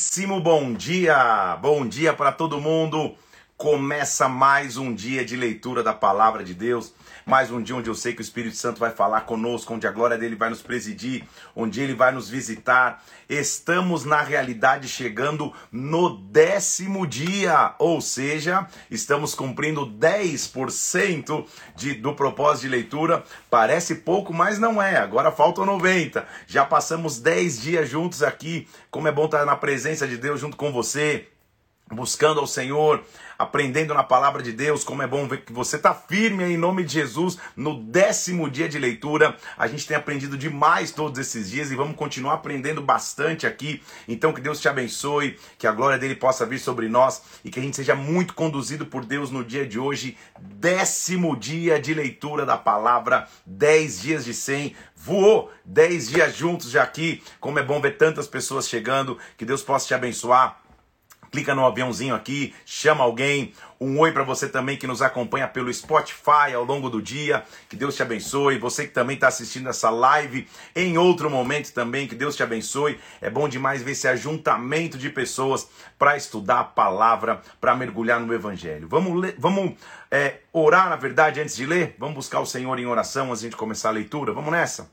Muitíssimo bom dia! Bom dia para todo mundo! Começa mais um dia de leitura da palavra de Deus, mais um dia onde eu sei que o Espírito Santo vai falar conosco, onde a glória dele vai nos presidir, onde ele vai nos visitar. Estamos, na realidade, chegando no décimo dia, ou seja, estamos cumprindo 10% de, do propósito de leitura. Parece pouco, mas não é. Agora faltam 90. Já passamos 10 dias juntos aqui. Como é bom estar na presença de Deus junto com você buscando ao Senhor, aprendendo na palavra de Deus, como é bom ver que você está firme em nome de Jesus no décimo dia de leitura. A gente tem aprendido demais todos esses dias e vamos continuar aprendendo bastante aqui. Então que Deus te abençoe, que a glória dele possa vir sobre nós e que a gente seja muito conduzido por Deus no dia de hoje, décimo dia de leitura da palavra, dez dias de cem. Voou dez dias juntos já aqui. Como é bom ver tantas pessoas chegando. Que Deus possa te abençoar clica no aviãozinho aqui, chama alguém. Um oi para você também que nos acompanha pelo Spotify ao longo do dia. Que Deus te abençoe. Você que também está assistindo essa live em outro momento também, que Deus te abençoe. É bom demais ver esse ajuntamento de pessoas para estudar a palavra, para mergulhar no Evangelho. Vamos, ler, vamos é, orar, na verdade, antes de ler? Vamos buscar o Senhor em oração antes de começar a leitura? Vamos nessa?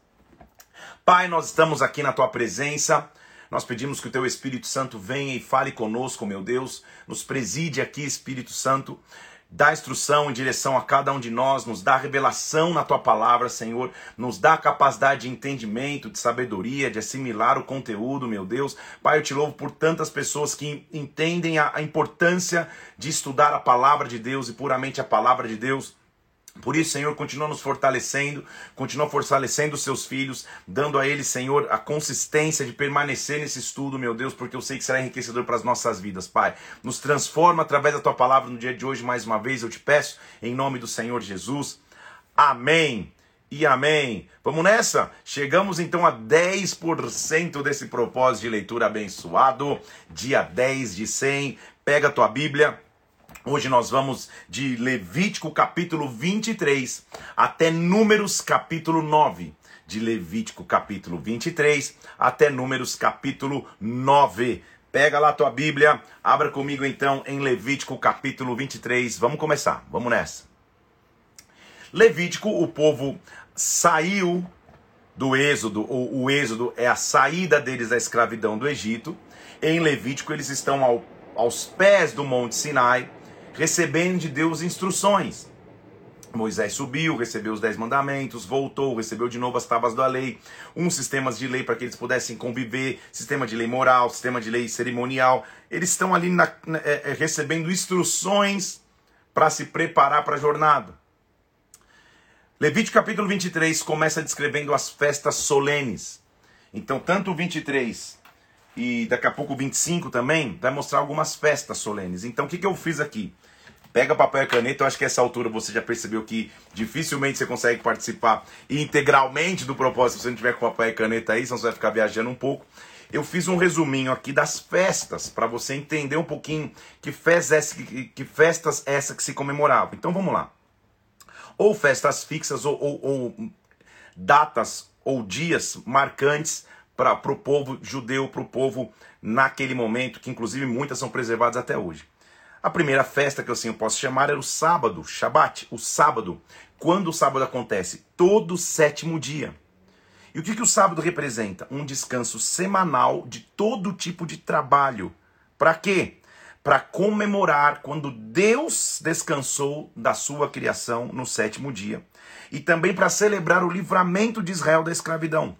Pai, nós estamos aqui na tua presença. Nós pedimos que o teu Espírito Santo venha e fale conosco, meu Deus. Nos preside aqui, Espírito Santo. Dá instrução em direção a cada um de nós, nos dá revelação na tua palavra, Senhor, nos dá capacidade de entendimento, de sabedoria, de assimilar o conteúdo, meu Deus. Pai, eu te louvo por tantas pessoas que entendem a, a importância de estudar a palavra de Deus e puramente a palavra de Deus. Por isso, Senhor, continua nos fortalecendo, continua fortalecendo os seus filhos, dando a eles, Senhor, a consistência de permanecer nesse estudo, meu Deus, porque eu sei que será enriquecedor para as nossas vidas, Pai. Nos transforma através da tua palavra no dia de hoje, mais uma vez, eu te peço, em nome do Senhor Jesus. Amém e amém. Vamos nessa? Chegamos então a 10% desse propósito de leitura abençoado, dia 10 de 100. Pega a tua Bíblia Hoje nós vamos de Levítico capítulo 23 até Números capítulo 9. De Levítico capítulo 23 até Números capítulo 9. Pega lá a tua Bíblia, abra comigo então em Levítico capítulo 23. Vamos começar, vamos nessa. Levítico, o povo saiu do Êxodo, ou o Êxodo é a saída deles da escravidão do Egito. Em Levítico, eles estão ao, aos pés do Monte Sinai recebendo de Deus instruções. Moisés subiu, recebeu os dez mandamentos, voltou, recebeu de novo as tábuas da lei, uns sistemas de lei para que eles pudessem conviver, sistema de lei moral, sistema de lei cerimonial. Eles estão ali na, na, é, é recebendo instruções para se preparar para a jornada. Levítico capítulo 23 começa descrevendo as festas solenes. Então, tanto o 23 e daqui a pouco o 25 também vai mostrar algumas festas solenes. Então, o que, que eu fiz aqui? Pega papel e caneta, eu acho que essa altura você já percebeu que dificilmente você consegue participar integralmente do propósito se você não tiver com papel e caneta aí, senão você vai ficar viajando um pouco. Eu fiz um resuminho aqui das festas, para você entender um pouquinho que, festas, que, que festas essa que se comemorava. Então vamos lá. Ou festas fixas, ou, ou, ou datas ou dias marcantes para o povo judeu, para o povo naquele momento, que inclusive muitas são preservadas até hoje. A primeira festa que eu assim posso chamar era o sábado, Shabat, o sábado. Quando o sábado acontece? Todo sétimo dia. E o que, que o sábado representa? Um descanso semanal de todo tipo de trabalho. Para quê? Para comemorar quando Deus descansou da sua criação no sétimo dia. E também para celebrar o livramento de Israel da escravidão.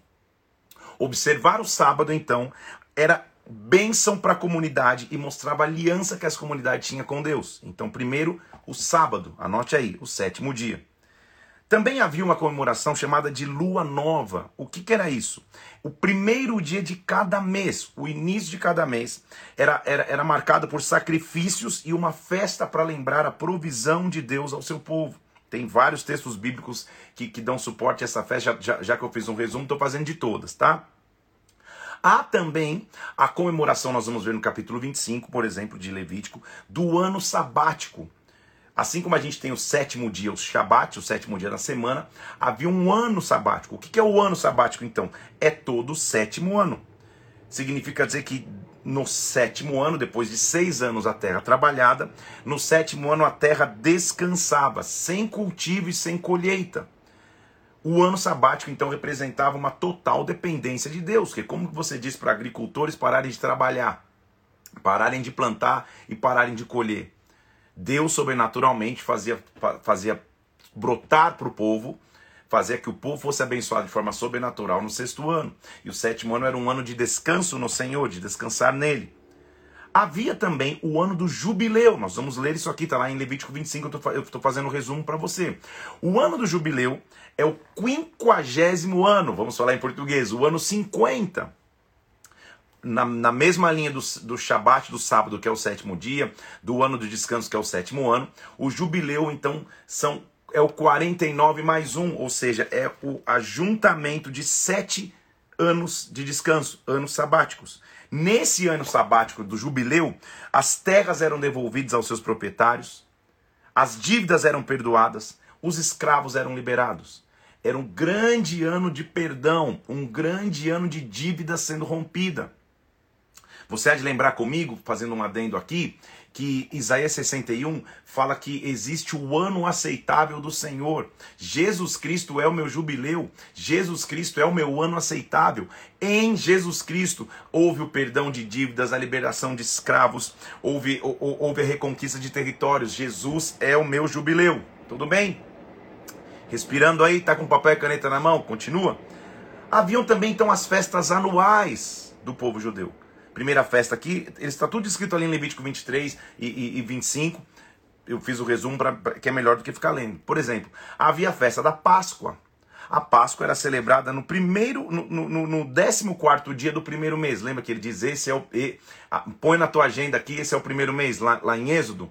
Observar o sábado, então, era bênção para a comunidade e mostrava a aliança que essa comunidade tinha com Deus. Então, primeiro, o sábado, anote aí, o sétimo dia. Também havia uma comemoração chamada de Lua Nova. O que, que, era isso? O primeiro dia de cada mês, o início de cada mês, era, era, era marcado por sacrifícios e uma festa para lembrar a provisão de Deus ao seu povo. Tem vários textos bíblicos que, que dão suporte a essa festa, já, já, já que eu fiz um resumo, estou fazendo de todas, tá? Há também a comemoração, nós vamos ver no capítulo 25, por exemplo, de Levítico, do ano sabático. Assim como a gente tem o sétimo dia, o Shabat, o sétimo dia da semana, havia um ano sabático. O que é o ano sabático, então? É todo o sétimo ano. Significa dizer que no sétimo ano, depois de seis anos a terra trabalhada, no sétimo ano a terra descansava, sem cultivo e sem colheita. O ano sabático então representava uma total dependência de Deus, que como você diz para agricultores pararem de trabalhar, pararem de plantar e pararem de colher. Deus sobrenaturalmente fazia, fazia brotar para o povo, fazia que o povo fosse abençoado de forma sobrenatural no sexto ano. E o sétimo ano era um ano de descanso no Senhor, de descansar nele. Havia também o ano do jubileu. Nós vamos ler isso aqui, está lá em Levítico 25, eu estou fazendo um resumo para você. O ano do jubileu é o quinquagésimo ano, vamos falar em português, o ano 50. Na, na mesma linha do, do Shabat, do sábado, que é o sétimo dia, do ano do descanso, que é o sétimo ano, o jubileu, então, são é o 49 mais um, ou seja, é o ajuntamento de sete anos de descanso, anos sabáticos. Nesse ano sabático do jubileu, as terras eram devolvidas aos seus proprietários, as dívidas eram perdoadas, os escravos eram liberados. Era um grande ano de perdão, um grande ano de dívida sendo rompida. Você há de lembrar comigo, fazendo um adendo aqui, que Isaías 61 fala que existe o ano aceitável do Senhor. Jesus Cristo é o meu jubileu, Jesus Cristo é o meu ano aceitável. Em Jesus Cristo houve o perdão de dívidas, a liberação de escravos, houve, houve a reconquista de territórios. Jesus é o meu jubileu. Tudo bem? Respirando aí, tá com papel e caneta na mão? Continua. Haviam também então as festas anuais do povo judeu primeira festa aqui, está tudo escrito ali em Levítico 23 e, e, e 25. Eu fiz o resumo para que é melhor do que ficar lendo. Por exemplo, havia a festa da Páscoa. A Páscoa era celebrada no primeiro, no, no, no 14 dia do primeiro mês. Lembra que ele diz: esse é o. E, põe na tua agenda aqui, esse é o primeiro mês, lá, lá em Êxodo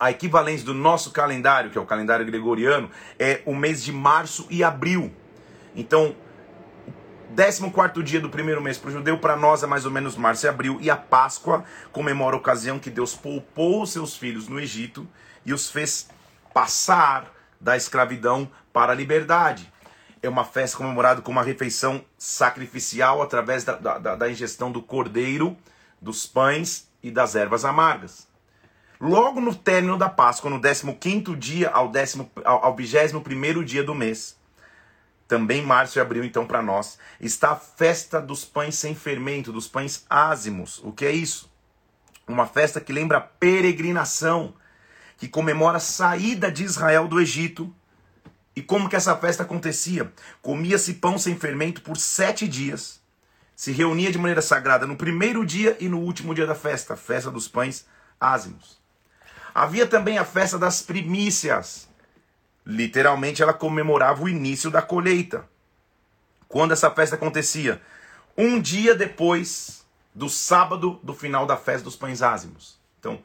a equivalência do nosso calendário, que é o calendário gregoriano, é o mês de março e abril. Então, 14 dia do primeiro mês para o judeu, para nós é mais ou menos março e abril, e a Páscoa comemora a ocasião que Deus poupou os seus filhos no Egito e os fez passar da escravidão para a liberdade. É uma festa comemorada com uma refeição sacrificial através da, da, da ingestão do cordeiro, dos pães e das ervas amargas. Logo no término da Páscoa, no 15 dia ao, décimo, ao, ao 21 dia do mês, também março e abril, então, para nós, está a festa dos pães sem fermento, dos pães ázimos. O que é isso? Uma festa que lembra a peregrinação, que comemora a saída de Israel do Egito. E como que essa festa acontecia? Comia-se pão sem fermento por sete dias, se reunia de maneira sagrada no primeiro dia e no último dia da festa, festa dos pães ázimos. Havia também a festa das primícias, Literalmente, ela comemorava o início da colheita. Quando essa festa acontecia? Um dia depois do sábado do final da festa dos pães ázimos. Então,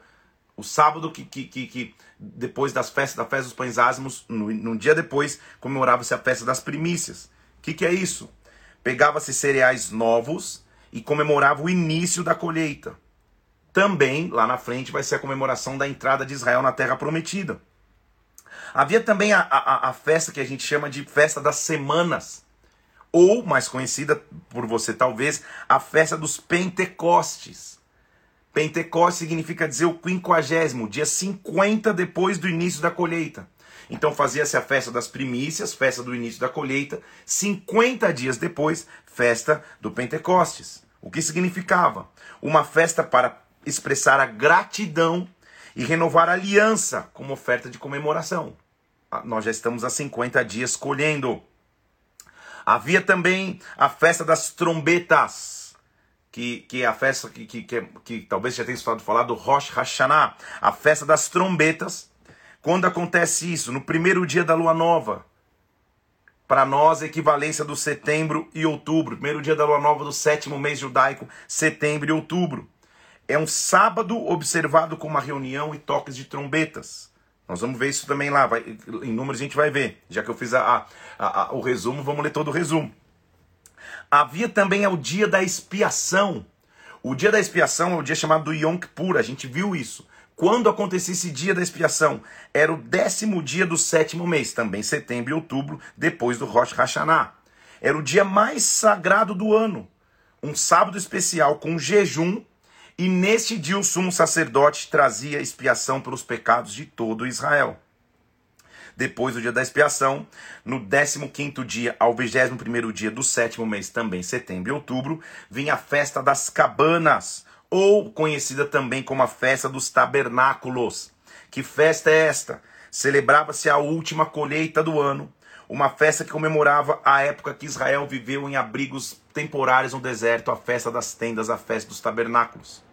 o sábado que, que, que, que depois das festas da festa dos pães ázimos, no, dia depois, comemorava-se a festa das primícias. O que, que é isso? Pegava-se cereais novos e comemorava o início da colheita. Também, lá na frente, vai ser a comemoração da entrada de Israel na terra prometida. Havia também a, a, a festa que a gente chama de festa das semanas, ou mais conhecida por você talvez, a festa dos Pentecostes. Pentecostes significa dizer o quinquagésimo, dia 50 depois do início da colheita. Então fazia-se a festa das primícias, festa do início da colheita, 50 dias depois, festa do Pentecostes. O que significava? Uma festa para expressar a gratidão e renovar a aliança como oferta de comemoração. Ah, nós já estamos há 50 dias colhendo. Havia também a festa das trombetas, que, que é a festa que, que, que, que talvez já tenha estado falar do Rosh Hashanah, a festa das trombetas. Quando acontece isso? No primeiro dia da lua nova. Para nós, equivalência do setembro e outubro. Primeiro dia da lua nova do sétimo mês judaico, setembro e outubro. É um sábado observado com uma reunião e toques de trombetas. Nós vamos ver isso também lá. Vai, em números a gente vai ver. Já que eu fiz a, a, a, o resumo, vamos ler todo o resumo. Havia também o dia da expiação. O dia da expiação é o dia chamado do Yom Kippur. A gente viu isso. Quando acontecia esse dia da expiação? Era o décimo dia do sétimo mês, também setembro e outubro, depois do Rosh Hashanah. Era o dia mais sagrado do ano. um sábado especial com jejum, e neste dia o sumo sacerdote trazia expiação pelos pecados de todo Israel. Depois do dia da expiação, no 15º dia ao 21º dia do sétimo mês, também setembro e outubro, vinha a festa das cabanas, ou conhecida também como a festa dos tabernáculos. Que festa é esta? Celebrava-se a última colheita do ano, uma festa que comemorava a época que Israel viveu em abrigos temporários no deserto, a festa das tendas, a festa dos tabernáculos.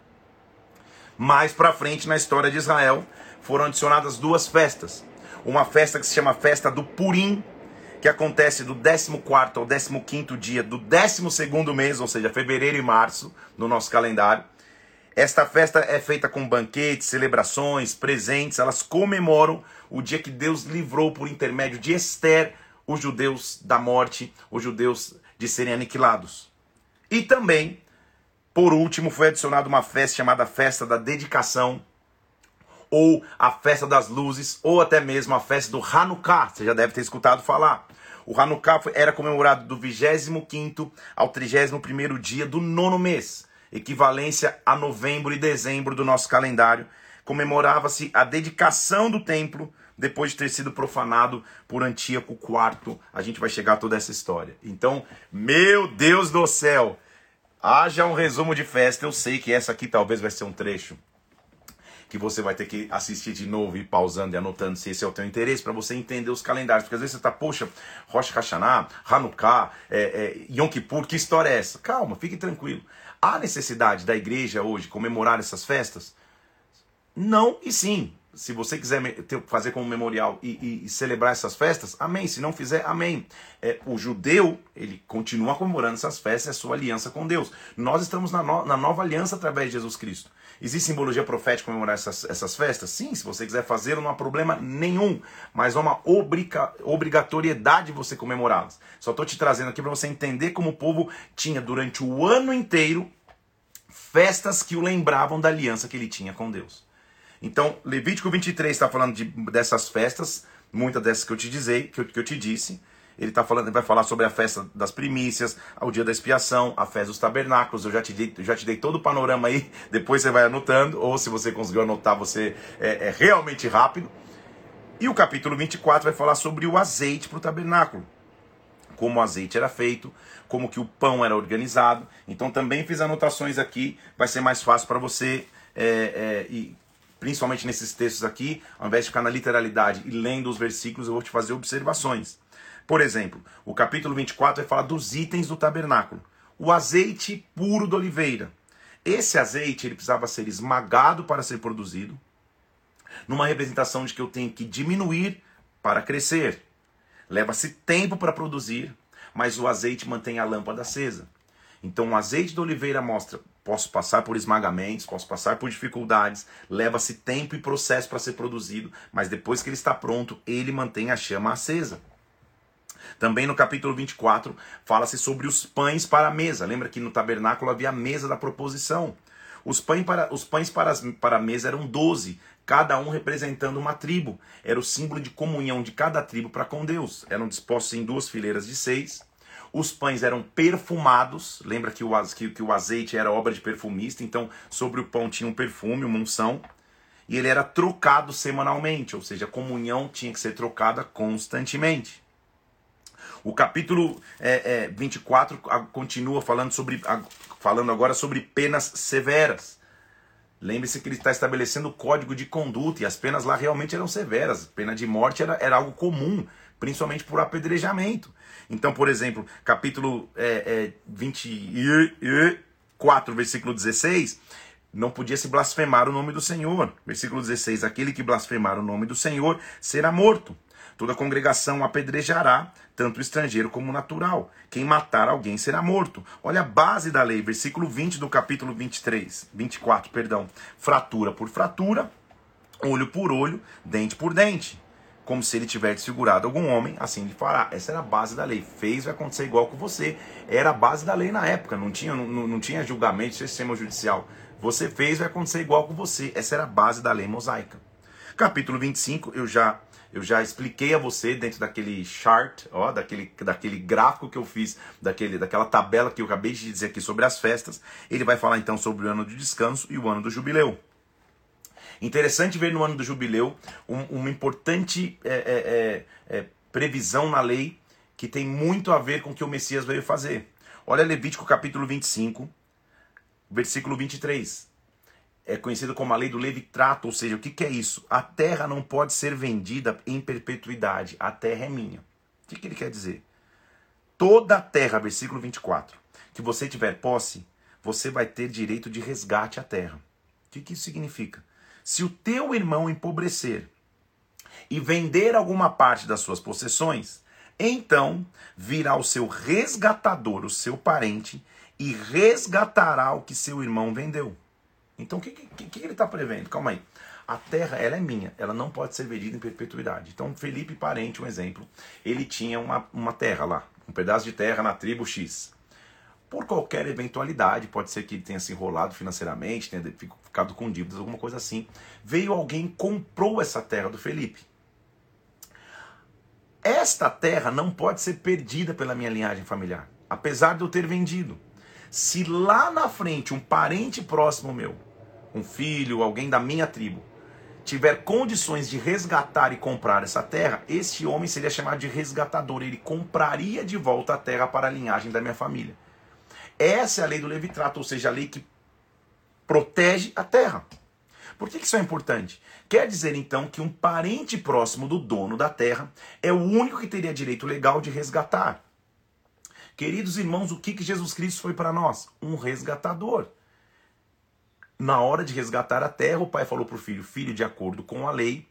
Mais para frente na história de Israel, foram adicionadas duas festas uma festa que se chama Festa do Purim, que acontece do 14 ao 15 dia do 12 mês, ou seja, fevereiro e março, no nosso calendário. Esta festa é feita com banquetes, celebrações, presentes, elas comemoram o dia que Deus livrou por intermédio de Esther os judeus da morte, os judeus de serem aniquilados. E também, por último, foi adicionada uma festa chamada Festa da Dedicação, ou a festa das luzes, ou até mesmo a festa do Hanukkah. Você já deve ter escutado falar. O Hanukkah era comemorado do 25 ao 31 dia do nono mês, equivalência a novembro e dezembro do nosso calendário. Comemorava-se a dedicação do templo depois de ter sido profanado por Antíoco IV. A gente vai chegar a toda essa história. Então, meu Deus do céu, haja um resumo de festa. Eu sei que essa aqui talvez vai ser um trecho que você vai ter que assistir de novo e pausando e anotando se esse é o teu interesse, para você entender os calendários. Porque às vezes você está, poxa, Rosh Hashanah, Hanukkah, é, é, Yom Kippur, que história é essa? Calma, fique tranquilo. Há necessidade da igreja hoje comemorar essas festas? Não e sim. Se você quiser fazer como memorial e, e, e celebrar essas festas, amém. Se não fizer, amém. É, o judeu, ele continua comemorando essas festas, é sua aliança com Deus. Nós estamos na, no, na nova aliança através de Jesus Cristo. Existe simbologia profética comemorar essas, essas festas? Sim, se você quiser fazer, não há problema nenhum. Mas há uma obriga, obrigatoriedade de você comemorá-las. Só estou te trazendo aqui para você entender como o povo tinha durante o ano inteiro festas que o lembravam da aliança que ele tinha com Deus. Então, Levítico 23 está falando de, dessas festas, muitas dessas que eu te dizei, que eu, que eu te disse. Ele tá falando, vai falar sobre a festa das primícias, o dia da expiação, a festa dos tabernáculos. Eu já te dei, já te dei todo o panorama aí. Depois você vai anotando, ou se você conseguiu anotar, você é, é realmente rápido. E o capítulo 24 vai falar sobre o azeite para o tabernáculo. Como o azeite era feito, como que o pão era organizado. Então também fiz anotações aqui, vai ser mais fácil para você é, é, e principalmente nesses textos aqui, ao invés de ficar na literalidade e lendo os versículos, eu vou te fazer observações. Por exemplo, o capítulo 24 vai falar dos itens do tabernáculo. O azeite puro da oliveira. Esse azeite ele precisava ser esmagado para ser produzido, numa representação de que eu tenho que diminuir para crescer. Leva-se tempo para produzir, mas o azeite mantém a lâmpada acesa. Então, o azeite da oliveira mostra: posso passar por esmagamentos, posso passar por dificuldades, leva-se tempo e processo para ser produzido, mas depois que ele está pronto, ele mantém a chama acesa. Também no capítulo 24 fala-se sobre os pães para a mesa. Lembra que no tabernáculo havia a mesa da proposição. Os pães para, os pães para, para a mesa eram doze, cada um representando uma tribo. Era o símbolo de comunhão de cada tribo para com Deus. Eram dispostos em duas fileiras de seis. Os pães eram perfumados. Lembra que o, que, que o azeite era obra de perfumista, então sobre o pão tinha um perfume, uma unção. E ele era trocado semanalmente, ou seja, a comunhão tinha que ser trocada constantemente. O capítulo é, é, 24 continua falando, sobre, falando agora sobre penas severas. Lembre-se que ele está estabelecendo o código de conduta e as penas lá realmente eram severas. Pena de morte era, era algo comum, principalmente por apedrejamento. Então, por exemplo, capítulo é, é, 24, versículo 16, não podia se blasfemar o nome do Senhor. Versículo 16: Aquele que blasfemar o nome do Senhor será morto. Toda congregação apedrejará, tanto estrangeiro como natural. Quem matar alguém será morto. Olha a base da lei, versículo 20 do capítulo 23, 24, perdão. Fratura por fratura, olho por olho, dente por dente. Como se ele tiver desfigurado algum homem, assim ele fará. Essa era a base da lei. Fez, vai acontecer igual com você. Era a base da lei na época. Não tinha, não, não tinha julgamento, sistema judicial. Você fez, vai acontecer igual com você. Essa era a base da lei mosaica. Capítulo 25, eu já Eu já expliquei a você dentro daquele chart, ó, daquele, daquele gráfico que eu fiz, daquele, daquela tabela que eu acabei de dizer aqui sobre as festas. Ele vai falar então sobre o ano de descanso e o ano do jubileu. Interessante ver no ano do jubileu um, uma importante é, é, é, é previsão na lei que tem muito a ver com o que o Messias veio fazer. Olha Levítico capítulo 25, versículo 23 é conhecido como a lei do levitrato, ou seja, o que, que é isso? A terra não pode ser vendida em perpetuidade, a terra é minha. O que, que ele quer dizer? Toda a terra, versículo 24, que você tiver posse, você vai ter direito de resgate à terra. O que, que isso significa? Se o teu irmão empobrecer e vender alguma parte das suas possessões, então virá o seu resgatador, o seu parente, e resgatará o que seu irmão vendeu. Então o que, que, que ele está prevendo? Calma aí. A terra, ela é minha, ela não pode ser vendida em perpetuidade. Então, Felipe Parente, um exemplo, ele tinha uma, uma terra lá, um pedaço de terra na tribo X. Por qualquer eventualidade, pode ser que ele tenha se enrolado financeiramente, tenha ficado com dívidas, alguma coisa assim. Veio alguém comprou essa terra do Felipe. Esta terra não pode ser perdida pela minha linhagem familiar, apesar de eu ter vendido. Se lá na frente um parente próximo meu, um filho, alguém da minha tribo, tiver condições de resgatar e comprar essa terra, este homem seria chamado de resgatador. Ele compraria de volta a terra para a linhagem da minha família. Essa é a lei do Levitrato, ou seja, a lei que protege a terra. Por que isso é importante? Quer dizer então que um parente próximo do dono da terra é o único que teria direito legal de resgatar. Queridos irmãos, o que, que Jesus Cristo foi para nós? Um resgatador. Na hora de resgatar a terra, o pai falou para o filho: Filho, de acordo com a lei,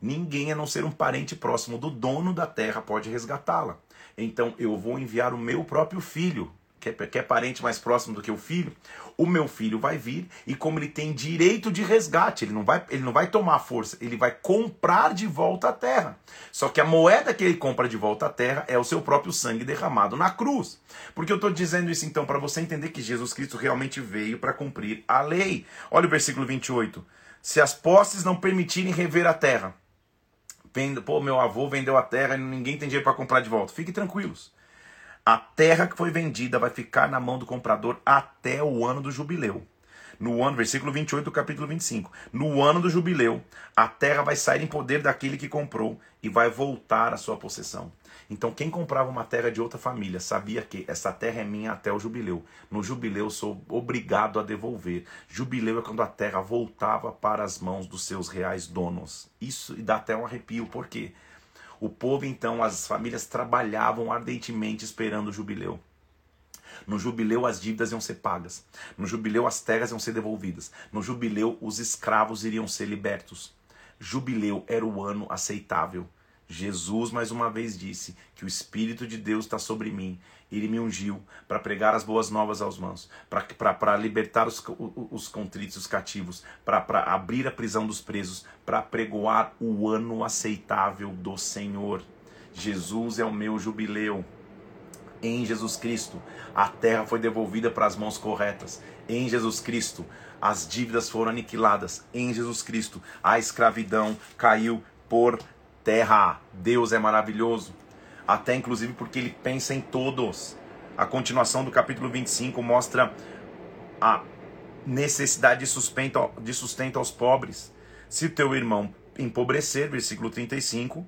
ninguém a não ser um parente próximo do dono da terra pode resgatá-la. Então eu vou enviar o meu próprio filho quer, quer parente mais próximo do que o filho, o meu filho vai vir e como ele tem direito de resgate, ele não vai, ele não vai tomar força, ele vai comprar de volta a terra. Só que a moeda que ele compra de volta à terra é o seu próprio sangue derramado na cruz. Porque eu estou dizendo isso então para você entender que Jesus Cristo realmente veio para cumprir a lei. Olha o versículo 28. Se as posses não permitirem rever a terra, pô, meu avô vendeu a terra e ninguém tem dinheiro para comprar de volta. Fiquem tranquilos. A terra que foi vendida vai ficar na mão do comprador até o ano do jubileu. No ano, versículo 28 do capítulo 25. No ano do jubileu, a terra vai sair em poder daquele que comprou e vai voltar à sua possessão. Então, quem comprava uma terra de outra família sabia que essa terra é minha até o jubileu. No jubileu, sou obrigado a devolver. Jubileu é quando a terra voltava para as mãos dos seus reais donos. Isso dá até um arrepio, por quê? O povo, então, as famílias trabalhavam ardentemente esperando o jubileu. No jubileu as dívidas iam ser pagas. No jubileu as terras iam ser devolvidas. No jubileu os escravos iriam ser libertos. Jubileu era o ano aceitável. Jesus mais uma vez disse que o Espírito de Deus está sobre mim ele me ungiu para pregar as boas novas aos mãos, para libertar os, os contritos, os cativos, para abrir a prisão dos presos, para pregoar o ano aceitável do Senhor. Jesus é o meu jubileu. Em Jesus Cristo, a terra foi devolvida para as mãos corretas. Em Jesus Cristo, as dívidas foram aniquiladas. Em Jesus Cristo, a escravidão caiu por terra. Deus é maravilhoso até inclusive porque ele pensa em todos. A continuação do capítulo 25 mostra a necessidade de sustento, de sustento aos pobres. Se teu irmão empobrecer, versículo 35,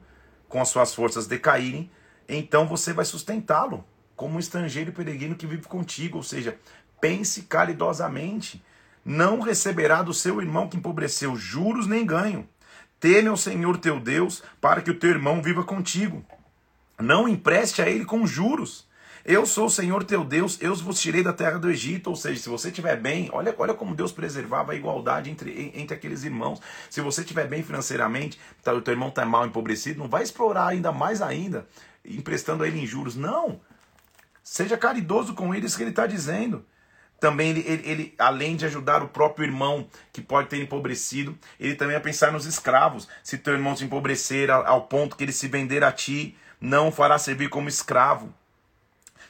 com as suas forças decaírem, então você vai sustentá-lo, como um estrangeiro peregrino que vive contigo, ou seja, pense caridosamente. Não receberá do seu irmão que empobreceu juros nem ganho. Teme ao Senhor teu Deus, para que o teu irmão viva contigo. Não empreste a ele com juros. Eu sou o Senhor teu Deus, eu vos tirei da terra do Egito. Ou seja, se você estiver bem, olha, olha como Deus preservava a igualdade entre, entre aqueles irmãos. Se você estiver bem financeiramente, tá, o teu irmão está mal empobrecido, não vai explorar ainda mais ainda, emprestando a ele em juros. Não. Seja caridoso com ele, isso que ele está dizendo. Também ele, ele, ele, além de ajudar o próprio irmão que pode ter empobrecido, ele também vai pensar nos escravos. Se teu irmão se empobrecer ao ponto que ele se vender a ti, não o fará servir como escravo.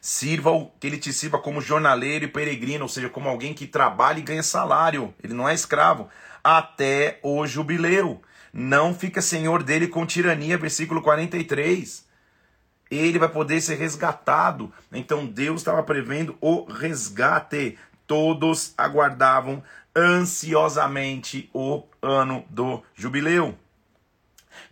Sirva-o que ele te sirva como jornaleiro e peregrino, ou seja, como alguém que trabalha e ganha salário. Ele não é escravo. Até o jubileu. não fica senhor dele com tirania, versículo 43. Ele vai poder ser resgatado. Então Deus estava prevendo o resgate. Todos aguardavam ansiosamente o ano do jubileu.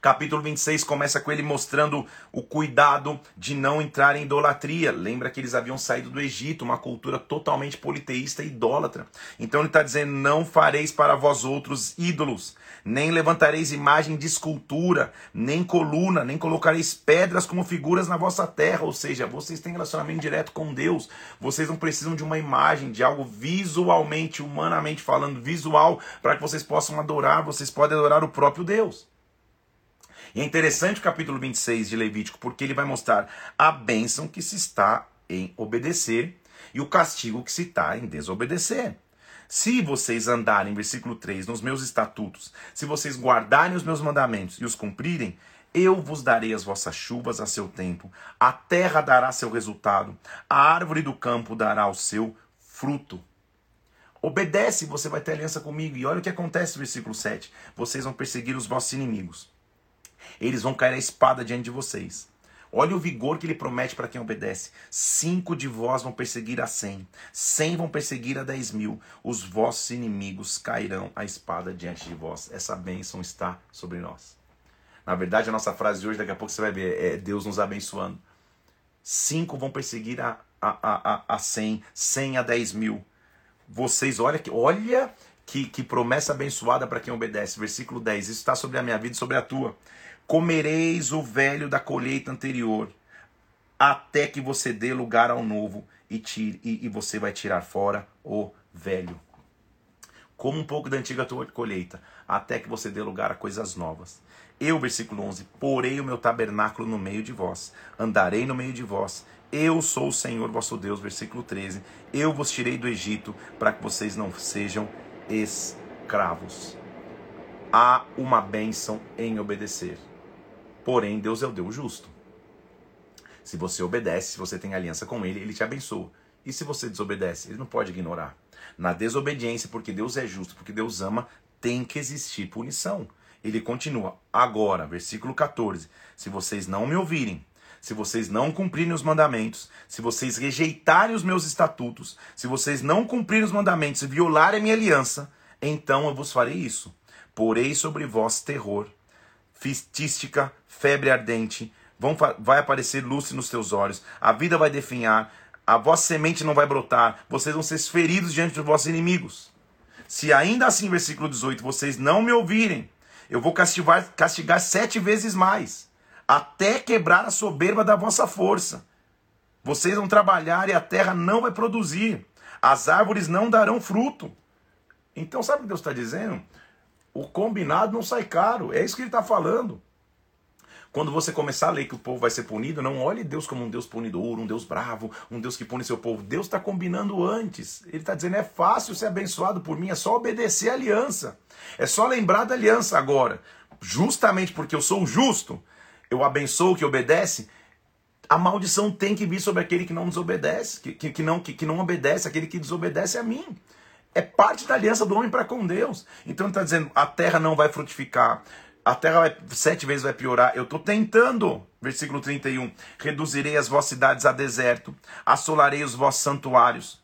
Capítulo 26 começa com ele mostrando o cuidado de não entrar em idolatria. Lembra que eles haviam saído do Egito, uma cultura totalmente politeísta e idólatra. Então ele está dizendo: Não fareis para vós outros ídolos, nem levantareis imagem de escultura, nem coluna, nem colocareis pedras como figuras na vossa terra. Ou seja, vocês têm relacionamento direto com Deus. Vocês não precisam de uma imagem, de algo visualmente, humanamente falando, visual, para que vocês possam adorar. Vocês podem adorar o próprio Deus. E é interessante o capítulo 26 de Levítico, porque ele vai mostrar a bênção que se está em obedecer e o castigo que se está em desobedecer. Se vocês andarem, versículo 3, nos meus estatutos, se vocês guardarem os meus mandamentos e os cumprirem, eu vos darei as vossas chuvas a seu tempo, a terra dará seu resultado, a árvore do campo dará o seu fruto. Obedece, você vai ter aliança comigo. E olha o que acontece no versículo 7. Vocês vão perseguir os vossos inimigos. Eles vão cair a espada diante de vocês. Olha o vigor que ele promete para quem obedece. Cinco de vós vão perseguir a cem, cem vão perseguir a dez mil. Os vossos inimigos cairão a espada diante de vós. Essa bênção está sobre nós. Na verdade, a nossa frase de hoje, daqui a pouco você vai ver, é Deus nos abençoando. Cinco vão perseguir a, a, a, a cem, cem a dez mil. Vocês, olha que, olha que, que promessa abençoada para quem obedece. Versículo 10. Isso está sobre a minha vida e sobre a tua. Comereis o velho da colheita anterior, até que você dê lugar ao novo e, tire, e, e você vai tirar fora o velho. Como um pouco da antiga colheita, até que você dê lugar a coisas novas. Eu, versículo 11, porei o meu tabernáculo no meio de vós, andarei no meio de vós. Eu sou o Senhor vosso Deus, versículo 13. Eu vos tirei do Egito para que vocês não sejam escravos. Há uma bênção em obedecer. Porém, Deus é o Deus justo. Se você obedece, se você tem aliança com Ele, Ele te abençoa. E se você desobedece, Ele não pode ignorar. Na desobediência, porque Deus é justo, porque Deus ama, tem que existir punição. Ele continua, agora, versículo 14: Se vocês não me ouvirem, se vocês não cumprirem os mandamentos, se vocês rejeitarem os meus estatutos, se vocês não cumprirem os mandamentos e violarem a minha aliança, então eu vos farei isso. Porei sobre vós terror, fistística, febre ardente, vão, vai aparecer luz nos teus olhos, a vida vai definhar, a vossa semente não vai brotar, vocês vão ser feridos diante dos vossos inimigos. Se ainda assim, versículo 18, vocês não me ouvirem, eu vou castigar, castigar sete vezes mais, até quebrar a soberba da vossa força. Vocês vão trabalhar e a terra não vai produzir, as árvores não darão fruto. Então, sabe o que Deus está dizendo? O combinado não sai caro. É isso que ele está falando. Quando você começar a ler que o povo vai ser punido, não olhe Deus como um Deus punidor, um Deus bravo, um Deus que pune seu povo. Deus está combinando antes. Ele está dizendo: é fácil ser abençoado por mim, é só obedecer a aliança. É só lembrar da aliança agora. Justamente porque eu sou justo, eu abençoo o que obedece. A maldição tem que vir sobre aquele que não desobedece, que, que, que não, que, que não obedece, aquele que desobedece a mim. É parte da aliança do homem para com Deus. Então ele está dizendo: a terra não vai frutificar, a terra vai, sete vezes vai piorar. Eu estou tentando. Versículo 31. Reduzirei as vossas cidades a deserto, assolarei os vossos santuários.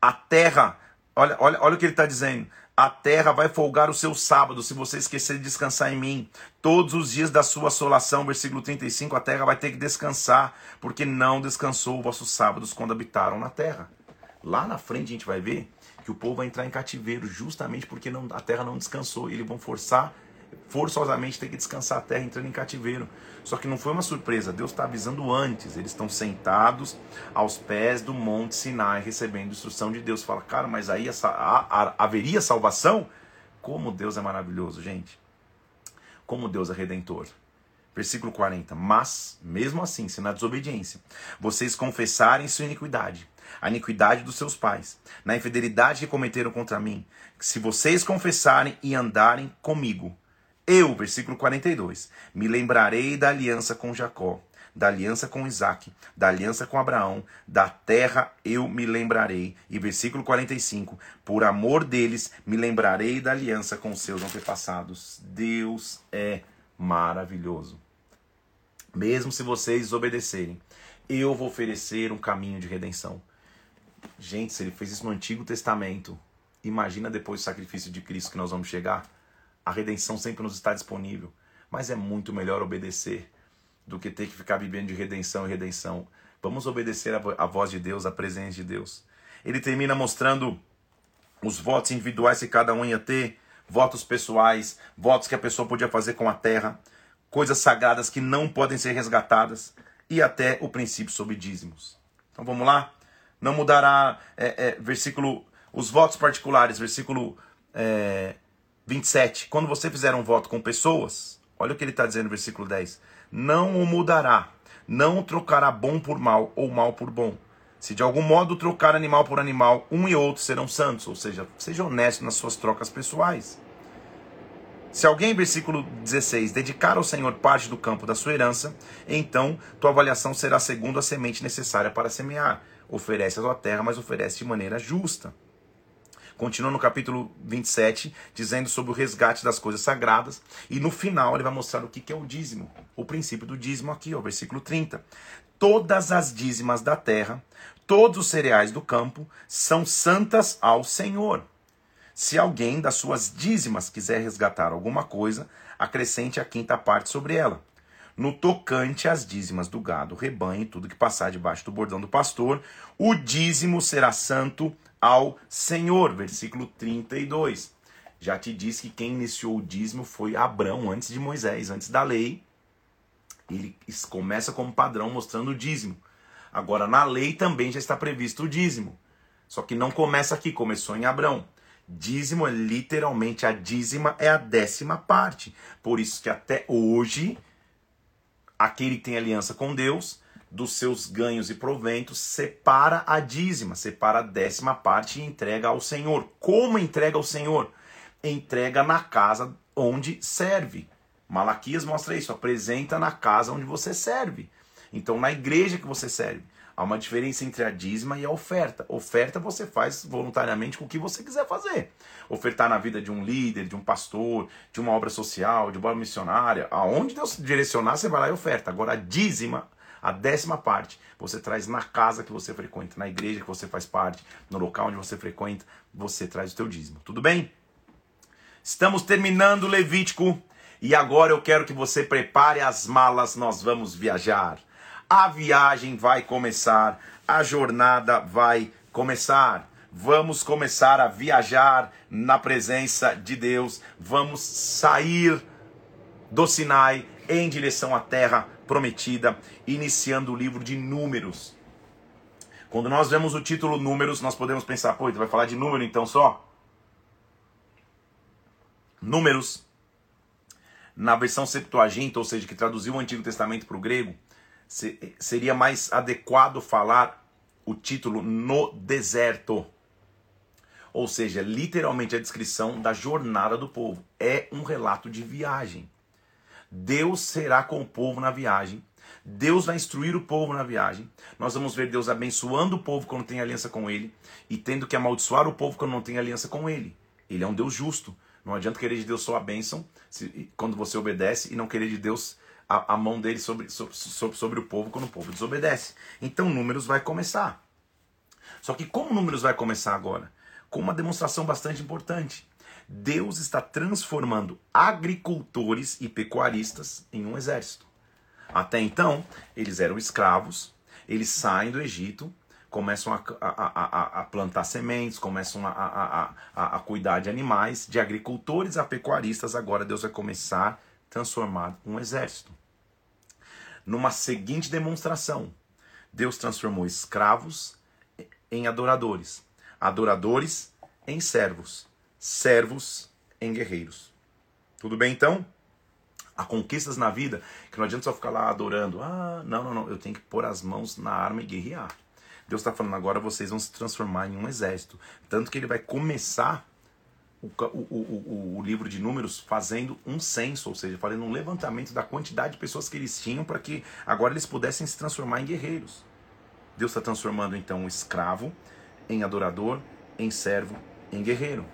A terra, olha, olha, olha o que ele está dizendo. A terra vai folgar o seu sábado, se você esquecer de descansar em mim. Todos os dias da sua assolação, versículo 35, a terra vai ter que descansar, porque não descansou os vossos sábados quando habitaram na terra. Lá na frente a gente vai ver que o povo vai entrar em cativeiro justamente porque não, a terra não descansou. E eles vão forçar, forçosamente ter que descansar a terra entrando em cativeiro. Só que não foi uma surpresa, Deus está avisando antes. Eles estão sentados aos pés do Monte Sinai recebendo instrução de Deus. Fala, cara, mas aí essa, a, a, haveria salvação? Como Deus é maravilhoso, gente. Como Deus é redentor. Versículo 40. Mas, mesmo assim, se na desobediência vocês confessarem sua iniquidade a iniquidade dos seus pais, na infidelidade que cometeram contra mim, se vocês confessarem e andarem comigo, eu, versículo 42, me lembrarei da aliança com Jacó, da aliança com Isaac, da aliança com Abraão, da terra eu me lembrarei. E versículo 45: Por amor deles me lembrarei da aliança com seus antepassados. Deus é maravilhoso. Mesmo se vocês desobedecerem, eu vou oferecer um caminho de redenção. Gente, se ele fez isso no Antigo Testamento, imagina depois do sacrifício de Cristo que nós vamos chegar. A redenção sempre nos está disponível, mas é muito melhor obedecer do que ter que ficar vivendo de redenção e redenção. Vamos obedecer a voz de Deus, a presença de Deus. Ele termina mostrando os votos individuais que cada um ia ter, votos pessoais, votos que a pessoa podia fazer com a terra, coisas sagradas que não podem ser resgatadas e até o princípio sobre dízimos. Então vamos lá? Não mudará, é, é, versículo, os votos particulares, versículo é, 27. Quando você fizer um voto com pessoas, olha o que ele está dizendo no versículo 10 não o mudará, não trocará bom por mal ou mal por bom. Se de algum modo trocar animal por animal, um e outro serão santos, ou seja, seja honesto nas suas trocas pessoais. Se alguém, versículo 16, dedicar ao Senhor parte do campo da sua herança, então tua avaliação será segundo a semente necessária para semear. Oferece a tua terra, mas oferece de maneira justa. Continua no capítulo 27, dizendo sobre o resgate das coisas sagradas. E no final ele vai mostrar o que é o dízimo. O princípio do dízimo aqui, ó, versículo 30. Todas as dízimas da terra, todos os cereais do campo, são santas ao Senhor. Se alguém das suas dízimas quiser resgatar alguma coisa, acrescente a quinta parte sobre ela. No tocante às dízimas do gado, rebanho e tudo que passar debaixo do bordão do pastor, o dízimo será santo ao Senhor. Versículo 32. Já te disse que quem iniciou o dízimo foi Abraão, antes de Moisés, antes da lei. Ele começa como padrão mostrando o dízimo. Agora, na lei também já está previsto o dízimo. Só que não começa aqui, começou em Abraão. Dízimo é literalmente a dízima é a décima parte. Por isso que até hoje, aquele que tem aliança com Deus dos seus ganhos e proventos, separa a dízima, separa a décima parte e entrega ao Senhor. Como entrega ao Senhor? Entrega na casa onde serve. Malaquias mostra isso, apresenta na casa onde você serve. Então, na igreja que você serve. Há uma diferença entre a dízima e a oferta. Oferta você faz voluntariamente com o que você quiser fazer. Ofertar na vida de um líder, de um pastor, de uma obra social, de uma obra missionária. Aonde Deus direcionar, você vai lá e oferta. Agora, a dízima a décima parte você traz na casa que você frequenta, na igreja que você faz parte, no local onde você frequenta, você traz o teu dízimo. Tudo bem? Estamos terminando o Levítico e agora eu quero que você prepare as malas, nós vamos viajar. A viagem vai começar, a jornada vai começar. Vamos começar a viajar na presença de Deus. Vamos sair do Sinai em direção à terra prometida, iniciando o livro de Números. Quando nós vemos o título Números, nós podemos pensar, pô, tu vai falar de número então só? Números, na versão Septuaginta, ou seja, que traduziu o Antigo Testamento para o grego, seria mais adequado falar o título No Deserto. Ou seja, literalmente a descrição da jornada do povo. É um relato de viagem. Deus será com o povo na viagem. Deus vai instruir o povo na viagem. Nós vamos ver Deus abençoando o povo quando tem aliança com ele e tendo que amaldiçoar o povo quando não tem aliança com ele. Ele é um Deus justo. Não adianta querer de Deus só a bênção se, quando você obedece e não querer de Deus a, a mão dele sobre, sobre, sobre o povo quando o povo desobedece. Então, Números vai começar. Só que como Números vai começar agora? Com uma demonstração bastante importante. Deus está transformando agricultores e pecuaristas em um exército. Até então, eles eram escravos, eles saem do Egito, começam a, a, a, a plantar sementes, começam a, a, cuidar de animais, de agricultores a pecuaristas. Agora Deus vai começar a transformar um exército. Numa seguinte demonstração, Deus transformou escravos em adoradores, adoradores em servos servos em guerreiros. Tudo bem então? Há conquistas na vida que não adianta só ficar lá adorando. Ah, não, não, não. Eu tenho que pôr as mãos na arma e guerrear. Deus está falando agora vocês vão se transformar em um exército. Tanto que ele vai começar o, o, o, livro de números fazendo um censo, ou seja, fazendo um levantamento da quantidade de pessoas que eles tinham para que agora eles pudessem se transformar em guerreiros. Deus está transformando então o escravo em adorador, em servo, em guerreiro.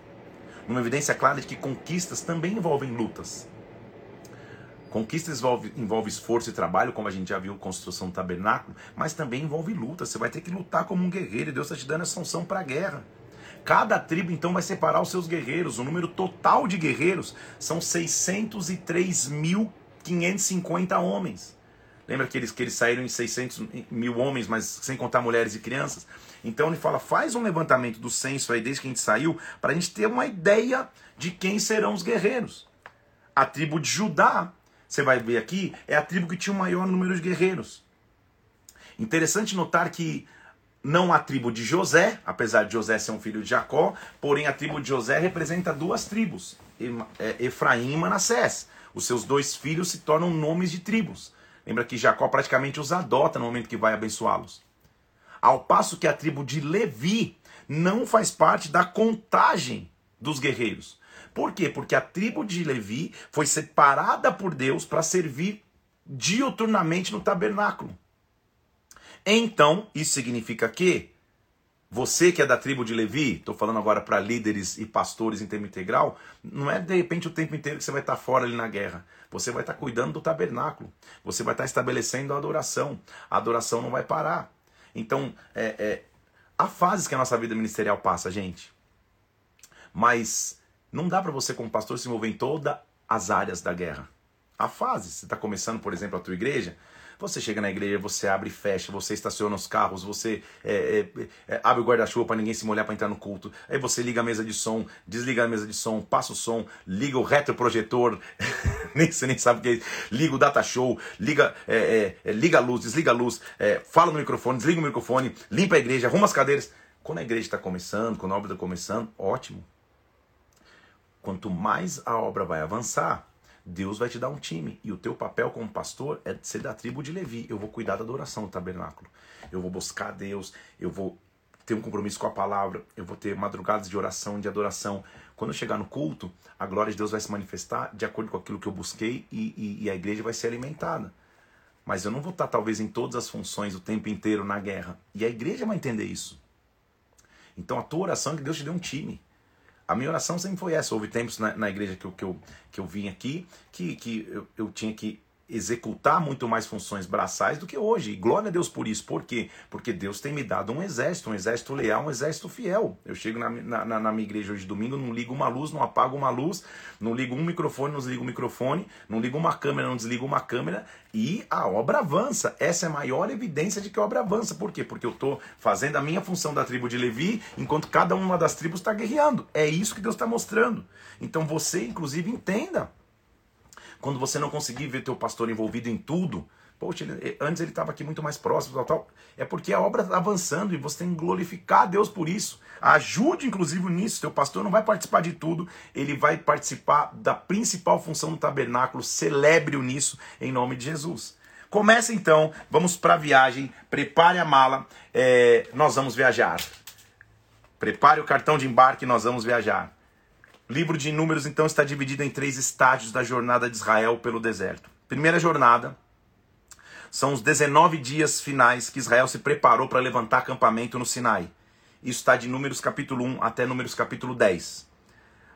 Uma evidência clara de que conquistas também envolvem lutas. Conquistas envolve, envolve esforço e trabalho, como a gente já viu, construção do tabernáculo, mas também envolve luta. Você vai ter que lutar como um guerreiro e Deus está te dando essa unção para a guerra. Cada tribo então vai separar os seus guerreiros. O número total de guerreiros são 603.550 homens. Lembra que eles, que eles saíram em 600 mil homens, mas sem contar mulheres e crianças? Então ele fala: faz um levantamento do censo aí desde que a gente saiu, para a gente ter uma ideia de quem serão os guerreiros. A tribo de Judá, você vai ver aqui, é a tribo que tinha o maior número de guerreiros. Interessante notar que não a tribo de José, apesar de José ser um filho de Jacó, porém a tribo de José representa duas tribos, é, Efraim e Manassés. Os seus dois filhos se tornam nomes de tribos. Lembra que Jacó praticamente os adota no momento que vai abençoá-los. Ao passo que a tribo de Levi não faz parte da contagem dos guerreiros. Por quê? Porque a tribo de Levi foi separada por Deus para servir dioturnamente no tabernáculo. Então, isso significa que você que é da tribo de Levi, estou falando agora para líderes e pastores em tempo integral, não é de repente o tempo inteiro que você vai estar tá fora ali na guerra. Você vai estar tá cuidando do tabernáculo. Você vai estar tá estabelecendo a adoração. A adoração não vai parar. Então, é, é, há fases que a nossa vida ministerial passa, gente. Mas não dá para você, como pastor, se envolver em todas as áreas da guerra. Há fases. Você está começando, por exemplo, a tua igreja. Você chega na igreja, você abre e fecha, você estaciona os carros, você é, é, é, abre o guarda-chuva para ninguém se molhar para entrar no culto. Aí você liga a mesa de som, desliga a mesa de som, passa o som, liga o retroprojetor, você nem sabe o que é isso. Liga o data show, liga, é, é, é, liga a luz, desliga a luz, fala no microfone, desliga o microfone, limpa a igreja, arruma as cadeiras. Quando a igreja está começando, quando a obra está começando, ótimo. Quanto mais a obra vai avançar, Deus vai te dar um time. E o teu papel como pastor é ser da tribo de Levi. Eu vou cuidar da adoração do tabernáculo. Eu vou buscar Deus. Eu vou ter um compromisso com a palavra. Eu vou ter madrugadas de oração, de adoração. Quando eu chegar no culto, a glória de Deus vai se manifestar de acordo com aquilo que eu busquei e, e, e a igreja vai ser alimentada. Mas eu não vou estar, talvez, em todas as funções o tempo inteiro na guerra. E a igreja vai entender isso. Então a tua oração é que Deus te dê um time. A minha oração sempre foi essa. Houve tempos na, na igreja que eu, que, eu, que eu vim aqui que, que eu, eu tinha que executar muito mais funções braçais do que hoje. E glória a Deus por isso. Por quê? Porque Deus tem me dado um exército, um exército leal, um exército fiel. Eu chego na, na, na minha igreja hoje domingo, não ligo uma luz, não apago uma luz, não ligo um microfone, não desligo um microfone, não ligo uma câmera, não desligo uma câmera e a obra avança. Essa é a maior evidência de que a obra avança. Por quê? Porque eu estou fazendo a minha função da tribo de Levi, enquanto cada uma das tribos está guerreando. É isso que Deus está mostrando. Então você, inclusive, entenda quando você não conseguir ver teu pastor envolvido em tudo, poxa, ele, eh, antes ele estava aqui muito mais próximo, tal, tal. É porque a obra está avançando e você tem que glorificar a Deus por isso. Ajude, inclusive, nisso. Teu pastor não vai participar de tudo, ele vai participar da principal função do tabernáculo. Celebre-o nisso, em nome de Jesus. Começa então, vamos para a viagem, prepare a mala, é, nós vamos viajar. Prepare o cartão de embarque, nós vamos viajar. Livro de Números, então, está dividido em três estágios da jornada de Israel pelo deserto. Primeira jornada são os 19 dias finais que Israel se preparou para levantar acampamento no Sinai. Isso está de Números capítulo 1 até Números capítulo 10.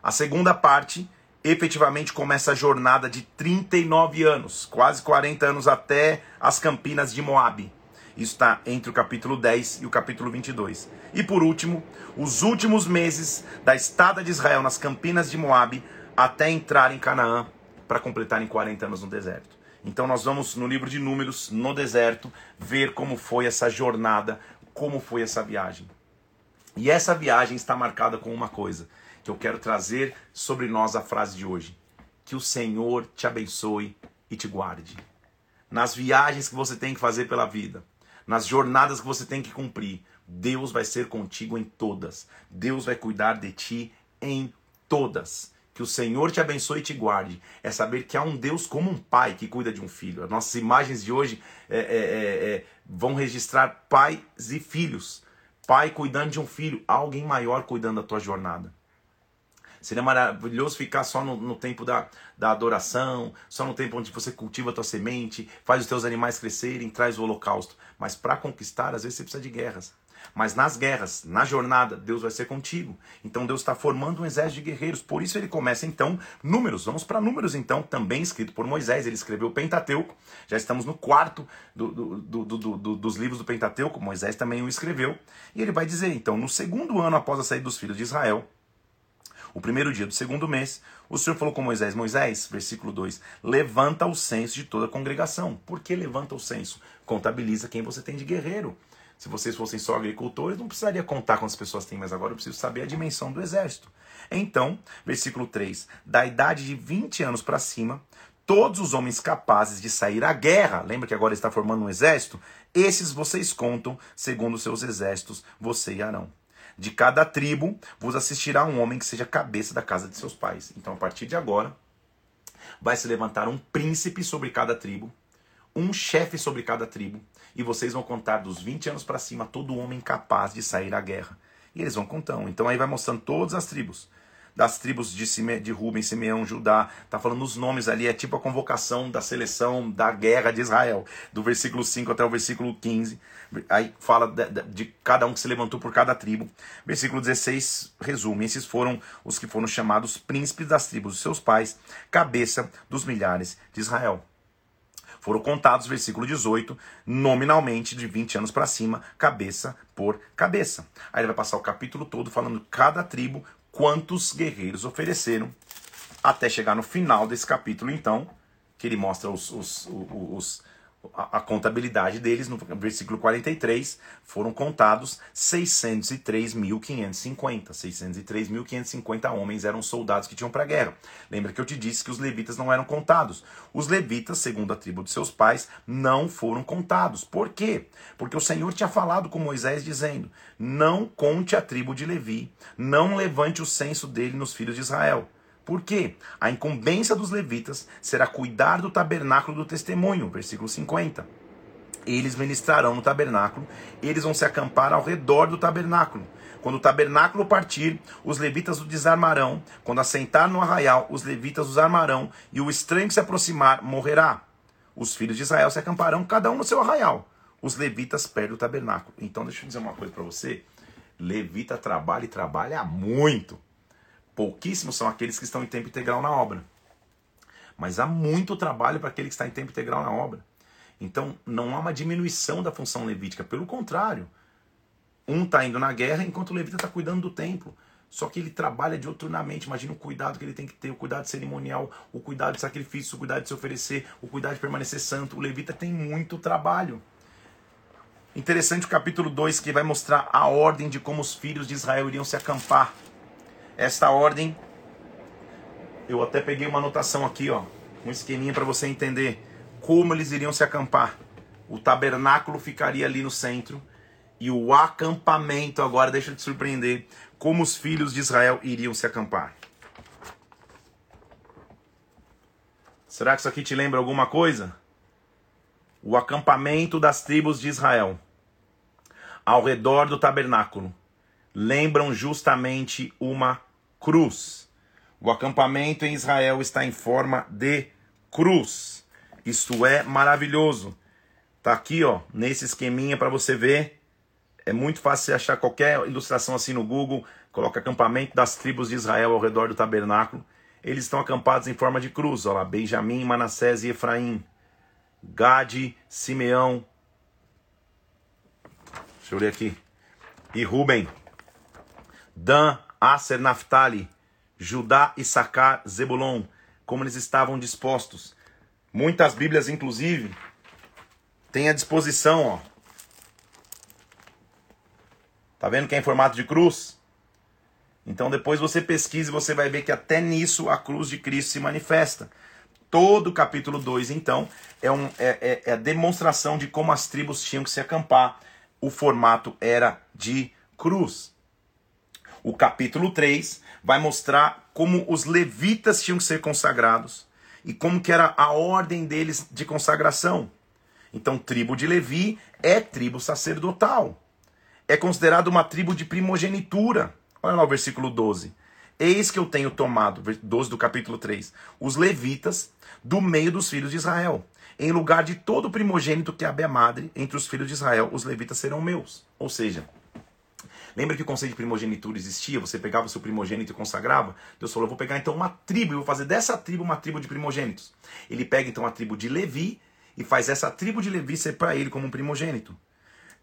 A segunda parte, efetivamente, começa a jornada de 39 anos, quase 40 anos até as campinas de Moabe. Isso está entre o capítulo 10 e o capítulo 22. E por último, os últimos meses da estada de Israel nas campinas de Moabe até entrar em Canaã para completarem 40 anos no deserto. Então nós vamos no livro de Números, no deserto, ver como foi essa jornada, como foi essa viagem. E essa viagem está marcada com uma coisa que eu quero trazer sobre nós a frase de hoje: que o Senhor te abençoe e te guarde. Nas viagens que você tem que fazer pela vida, nas jornadas que você tem que cumprir. Deus vai ser contigo em todas. Deus vai cuidar de ti em todas. Que o Senhor te abençoe e te guarde. É saber que há um Deus como um pai que cuida de um filho. As nossas imagens de hoje é, é, é, é vão registrar pais e filhos. Pai cuidando de um filho, alguém maior cuidando da tua jornada. Seria maravilhoso ficar só no, no, tempo da, da adoração, só no tempo onde você cultiva a tua semente, faz os teus animais crescerem, traz o holocausto. Mas para conquistar, às vezes você precisa de guerras. Mas nas guerras, na jornada, Deus vai ser contigo. Então Deus está formando um exército de guerreiros. Por isso ele começa então números. Vamos para números então, também escrito por Moisés. Ele escreveu o Pentateuco. Já estamos no quarto do, do, do, dos livros do Pentateuco. Moisés também o escreveu. E ele vai dizer então, no segundo ano após a saída dos filhos de Israel, o primeiro dia do segundo mês, o Senhor falou com Moisés: Moisés, versículo 2: levanta o censo de toda a congregação. Por que levanta o censo? Contabiliza quem você tem de guerreiro. Se vocês fossem só agricultores, não precisaria contar quantas pessoas tem, mas agora eu preciso saber a dimensão do exército. Então, versículo 3: da idade de 20 anos para cima, todos os homens capazes de sair à guerra, lembra que agora está formando um exército? Esses vocês contam segundo seus exércitos, você e Arão. De cada tribo vos assistirá um homem que seja cabeça da casa de seus pais. Então, a partir de agora, vai se levantar um príncipe sobre cada tribo, um chefe sobre cada tribo, e vocês vão contar dos 20 anos para cima todo homem capaz de sair à guerra. E eles vão contando. Então aí vai mostrando todas as tribos. Das tribos de, Sime, de Rubem, Simeão, Judá. Tá falando os nomes ali, é tipo a convocação da seleção da guerra de Israel. Do versículo 5 até o versículo 15. Aí fala de, de, de cada um que se levantou por cada tribo. Versículo 16 resume: esses foram os que foram chamados príncipes das tribos de seus pais, cabeça dos milhares de Israel. Foram contados, versículo 18, nominalmente de 20 anos para cima, cabeça por cabeça. Aí ele vai passar o capítulo todo falando cada tribo quantos guerreiros ofereceram, até chegar no final desse capítulo, então, que ele mostra os, os, os, a, a contabilidade deles, no versículo 43, foram contados 603.550. 603.550 homens eram soldados que tinham para a guerra. Lembra que eu te disse que os levitas não eram contados. Os levitas, segundo a tribo de seus pais, não foram contados. Por quê? Porque o Senhor tinha falado com Moisés dizendo: Não conte a tribo de Levi, não levante o censo dele nos filhos de Israel. Por quê? A incumbência dos levitas será cuidar do tabernáculo do testemunho, versículo 50. Eles ministrarão no tabernáculo, eles vão se acampar ao redor do tabernáculo. Quando o tabernáculo partir, os levitas o desarmarão. Quando assentar no arraial, os levitas os armarão, e o estranho que se aproximar morrerá. Os filhos de Israel se acamparão, cada um no seu arraial. Os levitas perdem o tabernáculo. Então, deixa eu dizer uma coisa para você. Levita trabalha e trabalha muito. Pouquíssimos são aqueles que estão em tempo integral na obra. Mas há muito trabalho para aquele que está em tempo integral na obra. Então, não há uma diminuição da função levítica. Pelo contrário, um está indo na guerra enquanto o levita está cuidando do templo. Só que ele trabalha dioturnamente. Imagina o cuidado que ele tem que ter, o cuidado cerimonial, o cuidado de sacrifício, o cuidado de se oferecer, o cuidado de permanecer santo. O levita tem muito trabalho. Interessante o capítulo 2 que vai mostrar a ordem de como os filhos de Israel iriam se acampar. Esta ordem, eu até peguei uma anotação aqui, ó, um esqueminha para você entender como eles iriam se acampar. O tabernáculo ficaria ali no centro e o acampamento, agora deixa te surpreender, como os filhos de Israel iriam se acampar. Será que isso aqui te lembra alguma coisa? O acampamento das tribos de Israel ao redor do tabernáculo lembram justamente uma cruz. O acampamento em Israel está em forma de cruz. Isto é maravilhoso. Tá aqui, ó, nesse esqueminha para você ver. É muito fácil você achar qualquer ilustração assim no Google. Coloca acampamento das tribos de Israel ao redor do tabernáculo. Eles estão acampados em forma de cruz. Olha lá, Benjamim, Manassés e Efraim. Gade, Simeão. Deixa eu ler aqui. E Ruben. Dan, Aser, Naphtali, Judá, Issacar, Zebulon, como eles estavam dispostos. Muitas Bíblias, inclusive, têm à disposição, ó. Tá vendo que é em formato de cruz? Então depois você pesquisa e você vai ver que até nisso a cruz de Cristo se manifesta. Todo o capítulo 2, então, é, um, é, é, é a demonstração de como as tribos tinham que se acampar. O formato era de cruz. O capítulo 3 vai mostrar como os levitas tinham que ser consagrados e como que era a ordem deles de consagração. Então, tribo de Levi é tribo sacerdotal. É considerado uma tribo de primogenitura. Olha lá o versículo 12. Eis que eu tenho tomado, 12 do capítulo 3, os levitas do meio dos filhos de Israel. Em lugar de todo primogênito que é a madre, entre os filhos de Israel, os levitas serão meus. Ou seja, Lembra que o conceito de primogenitura existia? Você pegava o seu primogênito e consagrava? Deus falou: vou pegar então uma tribo e vou fazer dessa tribo uma tribo de primogênitos. Ele pega então a tribo de Levi e faz essa tribo de Levi ser para ele como um primogênito.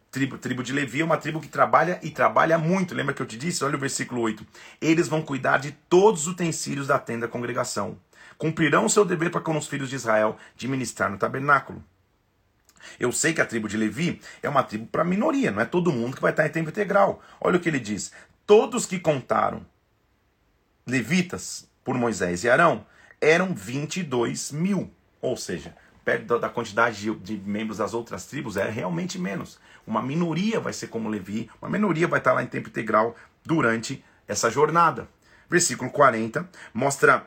Tribo, tribo de Levi é uma tribo que trabalha e trabalha muito. Lembra que eu te disse? Olha o versículo 8. Eles vão cuidar de todos os utensílios da tenda da congregação. Cumprirão o seu dever para com os filhos de Israel de ministrar no tabernáculo. Eu sei que a tribo de Levi é uma tribo para minoria, não é todo mundo que vai estar em tempo integral. Olha o que ele diz: todos que contaram levitas por Moisés e Arão eram 22 mil. Ou seja, perto da quantidade de, de, membros das outras tribos, é realmente menos. Uma minoria vai ser como Levi, uma minoria vai estar lá em tempo integral durante essa jornada. Versículo 40 mostra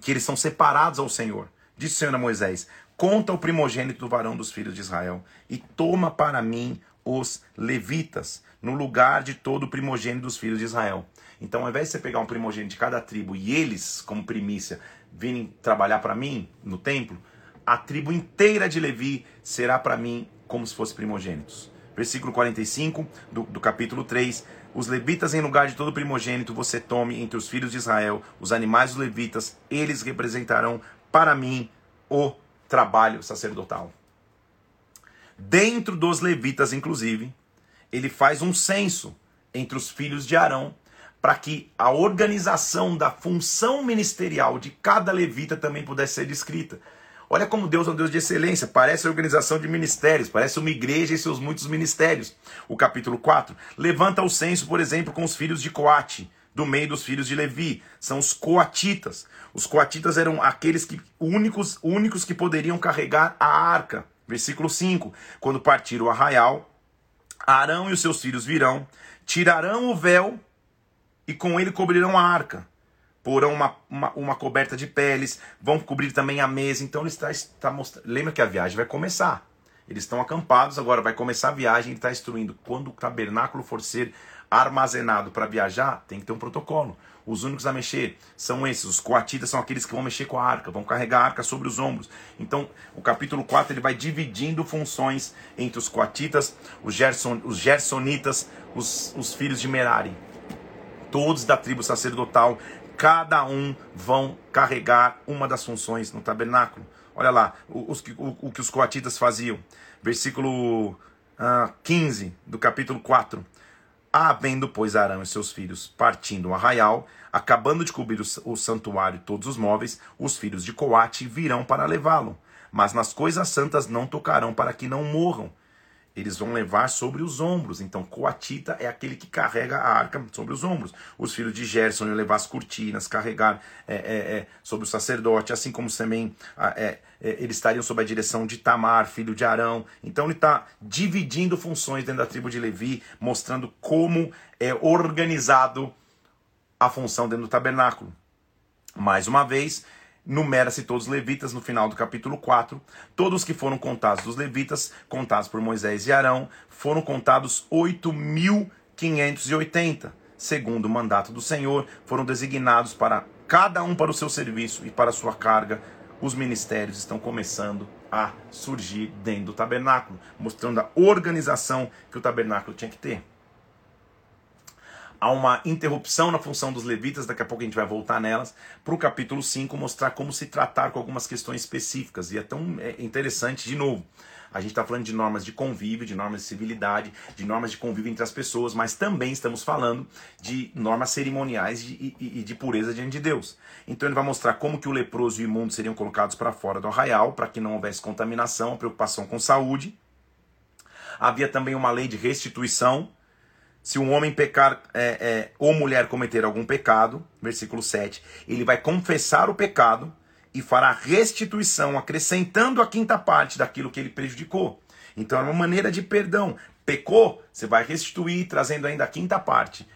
que eles são separados ao Senhor. Disse o Senhor a Moisés: Conta o primogênito do varão dos filhos de Israel e toma para mim os levitas, no lugar de todo o primogênito dos filhos de Israel. Então, ao invés de você pegar um primogênito de cada tribo e eles, como primícia, virem trabalhar para mim no templo, a tribo inteira de Levi será para mim como se fosse primogênitos. Versículo 45 do, do capítulo 3. Os levitas, em lugar de todo primogênito, você tome entre os filhos de Israel os animais dos levitas, eles representarão para mim o trabalho sacerdotal. Dentro dos levitas, inclusive, ele faz um censo entre os filhos de Arão para que a organização da função ministerial de cada levita também pudesse ser descrita. Olha como Deus é um Deus de excelência, parece a organização de ministérios, parece uma igreja e seus muitos ministérios. O capítulo 4 levanta o censo, por exemplo, com os filhos de Coate, do meio dos filhos de Levi, são os coatitas. Os coatitas eram aqueles que únicos, únicos que poderiam carregar a arca. Versículo 5: Quando partir o arraial, Arão e os seus filhos virão, tirarão o véu e com ele cobrirão a arca. Porão uma, uma, uma coberta de peles, vão cobrir também a mesa. Então ele está, está mostrando. Lembra que a viagem vai começar. Eles estão acampados, agora vai começar a viagem, ele está instruindo. Quando o tabernáculo for ser armazenado para viajar, tem que ter um protocolo. Os únicos a mexer são esses. Os coatitas são aqueles que vão mexer com a arca, vão carregar a arca sobre os ombros. Então, o capítulo 4 ele vai dividindo funções entre os coatitas, os, Gerson, os gersonitas, os, os filhos de Merari. Todos da tribo sacerdotal, cada um vão carregar uma das funções no tabernáculo. Olha lá, o, o, o que os coatitas faziam. Versículo uh, ah, 15 do capítulo 4. Havendo, pois, Arão e seus filhos partindo o arraial, acabando de cobrir o, santuário e todos os móveis, os filhos de Coate virão para levá-lo. Mas nas coisas santas não tocarão para que não morram, eles vão levar sobre os ombros. Então, coatita é aquele que carrega a arca sobre os ombros. Os filhos de Gerson iam levar as cortinas, carregar é, é, é, sobre o sacerdote, assim como também é, é, eles estariam sob a direção de Tamar, filho de Arão. Então, ele está dividindo funções dentro da tribo de Levi, mostrando como é organizado a função dentro do tabernáculo. Mais uma vez, numera-se todos os levitas no final do capítulo 4. Todos que foram contados dos levitas, contados por Moisés e Arão, foram contados 8.580. Segundo o mandato do Senhor, foram designados para cada um para o seu serviço e para a sua carga. Os ministérios estão começando a surgir dentro do tabernáculo, mostrando a organização que o tabernáculo tinha que ter há uma interrupção na função dos levitas, daqui a pouco a gente vai voltar nelas, para o capítulo 5 mostrar como se tratar com algumas questões específicas. E é tão é, interessante, de novo, a gente está falando de normas de convívio, de normas de civilidade, de normas de convívio entre as pessoas, mas também estamos falando de normas cerimoniais e, e, e de pureza diante de Deus. Então ele vai mostrar como que o leproso e o imundo seriam colocados para fora do arraial, para que não houvesse contaminação, preocupação com saúde. Havia também uma lei de restituição, se um homem pecar é, é, ou mulher cometer algum pecado, versículo 7, ele vai confessar o pecado e fará restituição, acrescentando a quinta parte daquilo que ele prejudicou. Então é uma maneira de perdão. Pecou, você vai restituir, trazendo ainda a quinta parte.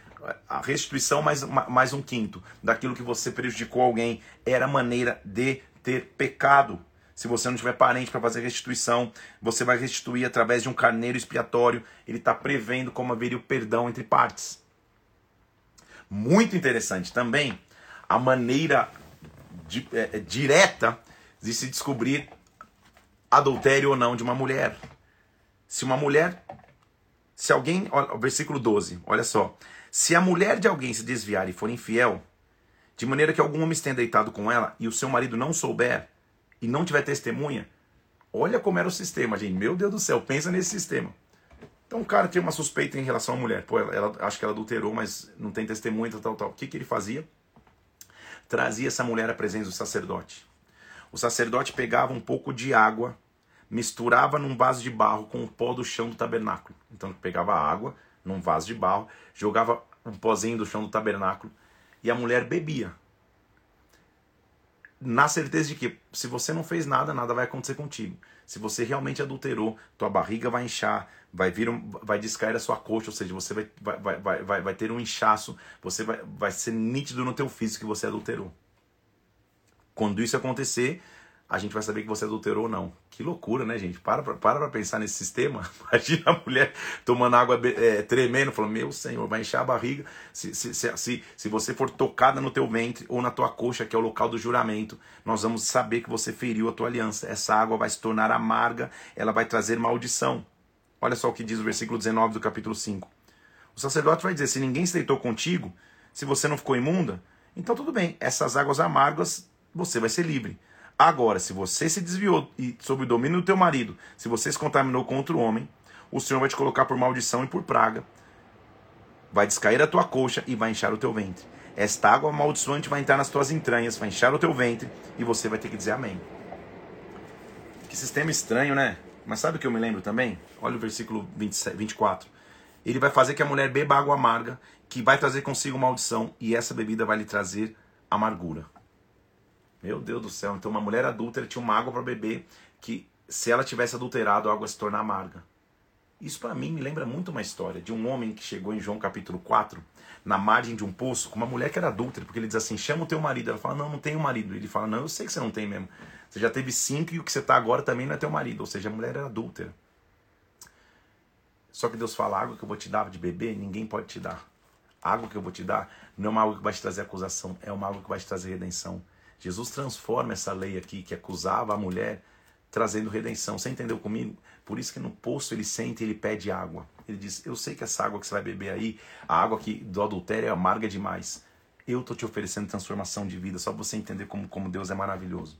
A restituição mais, mais um quinto daquilo que você prejudicou alguém era maneira de ter pecado. Se você não tiver parente para fazer restituição, você vai restituir através de um carneiro expiatório. Ele está prevendo como haveria o perdão entre partes. Muito interessante também a maneira di, é, direta de se descobrir adultério ou não de uma mulher. Se uma mulher, se alguém, ó, versículo 12, olha só. Se a mulher de alguém se desviar e for infiel, de maneira que algum homem esteja deitado com ela e o seu marido não souber e não tiver testemunha, olha como era o sistema, gente. Meu Deus do céu, pensa nesse sistema. Então o cara tinha uma suspeita em relação à mulher. Pô, ela, ela acho que ela adulterou, mas não tem testemunha, tal, tal, tal. O que, que ele fazia? Trazia essa mulher à presença do sacerdote. O sacerdote pegava um pouco de água misturava num vaso de barro com o pó do chão do tabernáculo. Então pegava água num vaso de barro, jogava um pozinho do chão do tabernáculo e a mulher bebia. Na certeza de que se você não fez nada, nada vai acontecer contigo. Se você realmente adulterou, tua barriga vai inchar, vai vir um, vai descair a sua coxa, ou seja, você vai, vai, vai, vai, vai ter um inchaço, você vai, vai ser nítido no teu físico que você adulterou. Quando isso acontecer, a gente vai saber que você adulterou ou não. Que loucura, né, gente? Para para, para pensar nesse sistema. Imagina a mulher tomando água é, tremendo, falando: Meu Senhor, vai encher a barriga. Se, se, se, se, se você for tocada no teu ventre ou na tua coxa, que é o local do juramento, nós vamos saber que você feriu a tua aliança. Essa água vai se tornar amarga, ela vai trazer maldição. Olha só o que diz o versículo 19 do capítulo 5. O sacerdote vai dizer: Se ninguém se deitou contigo, se você não ficou imunda, então tudo bem, essas águas amargas você vai ser livre. Agora, se você se desviou e sob o domínio do teu marido, se você se contaminou com outro homem, o Senhor vai te colocar por maldição e por praga. Vai descair a tua coxa e vai inchar o teu ventre. Esta água amaldiçoante vai entrar nas tuas entranhas, vai inchar o teu ventre e você vai ter que dizer amém. Que sistema estranho, né? Mas sabe o que eu me lembro também? Olha o versículo 27, 24. Ele vai fazer que a mulher beba água amarga, que vai trazer consigo maldição, e essa bebida vai lhe trazer amargura. Meu Deus do céu. Então uma mulher adulta tinha uma água para beber que se ela tivesse adulterado, a água se torna amarga. Isso para mim me lembra muito uma história de um homem que chegou em João capítulo 4, na margem de um poço, com uma mulher que era adulta, porque ele diz assim: chama o teu marido. Ela fala: não, não tenho marido. Ele fala: não, eu sei que você não tem mesmo. Você já teve cinco e o que você está agora também não é teu marido. Ou seja, a mulher era adúltera. Só que Deus fala: a água que eu vou te dar de beber, ninguém pode te dar. A água que eu vou te dar não é uma água que vai te trazer acusação, é uma água que vai te trazer redenção. Jesus transforma essa lei aqui que acusava a mulher, trazendo redenção. Você entendeu comigo? Por isso que no poço ele sente e ele pede água. Ele diz: Eu sei que essa água que você vai beber aí, a água que do adultério é amarga demais. Eu estou te oferecendo transformação de vida, só você entender como, como Deus é maravilhoso.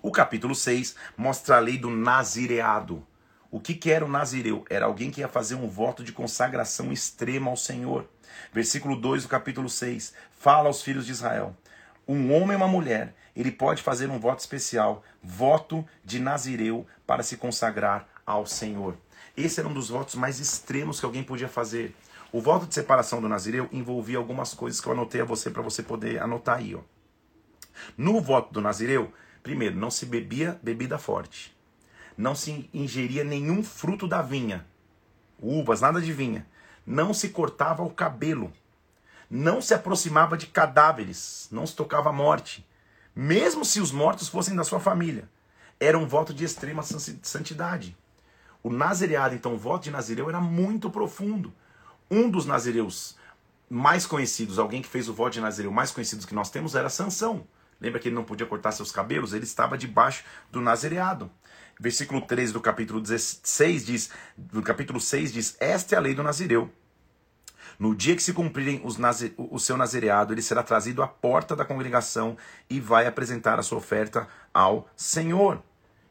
O capítulo 6 mostra a lei do nazireado. O que, que era o nazireu? Era alguém que ia fazer um voto de consagração extrema ao Senhor. Versículo 2 do capítulo 6 fala aos filhos de Israel: um homem e uma mulher, ele pode fazer um voto especial, voto de Nazireu, para se consagrar ao Senhor. Esse era um dos votos mais extremos que alguém podia fazer. O voto de separação do Nazireu envolvia algumas coisas que eu anotei a você para você poder anotar aí. Ó. No voto do Nazireu, primeiro, não se bebia bebida forte. Não se ingeria nenhum fruto da vinha. Uvas, nada de vinha. Não se cortava o cabelo não se aproximava de cadáveres, não se tocava a morte, mesmo se os mortos fossem da sua família. Era um voto de extrema santidade. O nazireado, então, o voto de nazireu era muito profundo. Um dos nazireus mais conhecidos, alguém que fez o voto de nazireu mais conhecido que nós temos, era Sansão. Lembra que ele não podia cortar seus cabelos? Ele estava debaixo do nazireado. Versículo 13 do capítulo 16 diz, do capítulo 6 diz: "Esta é a lei do nazireu. No dia que se cumprirem os o seu nazereado, ele será trazido à porta da congregação e vai apresentar a sua oferta ao Senhor.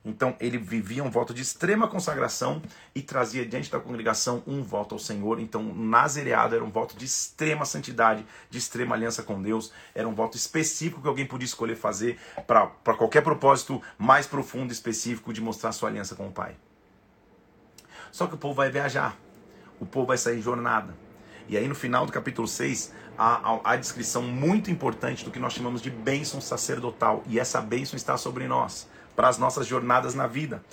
Então ele vivia um voto de extrema consagração e trazia diante da congregação um voto ao Senhor. Então o nazereado era um voto de extrema santidade, de extrema aliança com Deus. Era um voto específico que alguém podia escolher fazer para qualquer propósito mais profundo e específico de mostrar sua aliança com o Pai. Só que o povo vai viajar, o povo vai sair em jornada. E aí no final do capítulo 6, há, a descrição muito importante do que nós chamamos de bênção sacerdotal. E essa bênção está sobre nós, para as nossas jornadas na vida.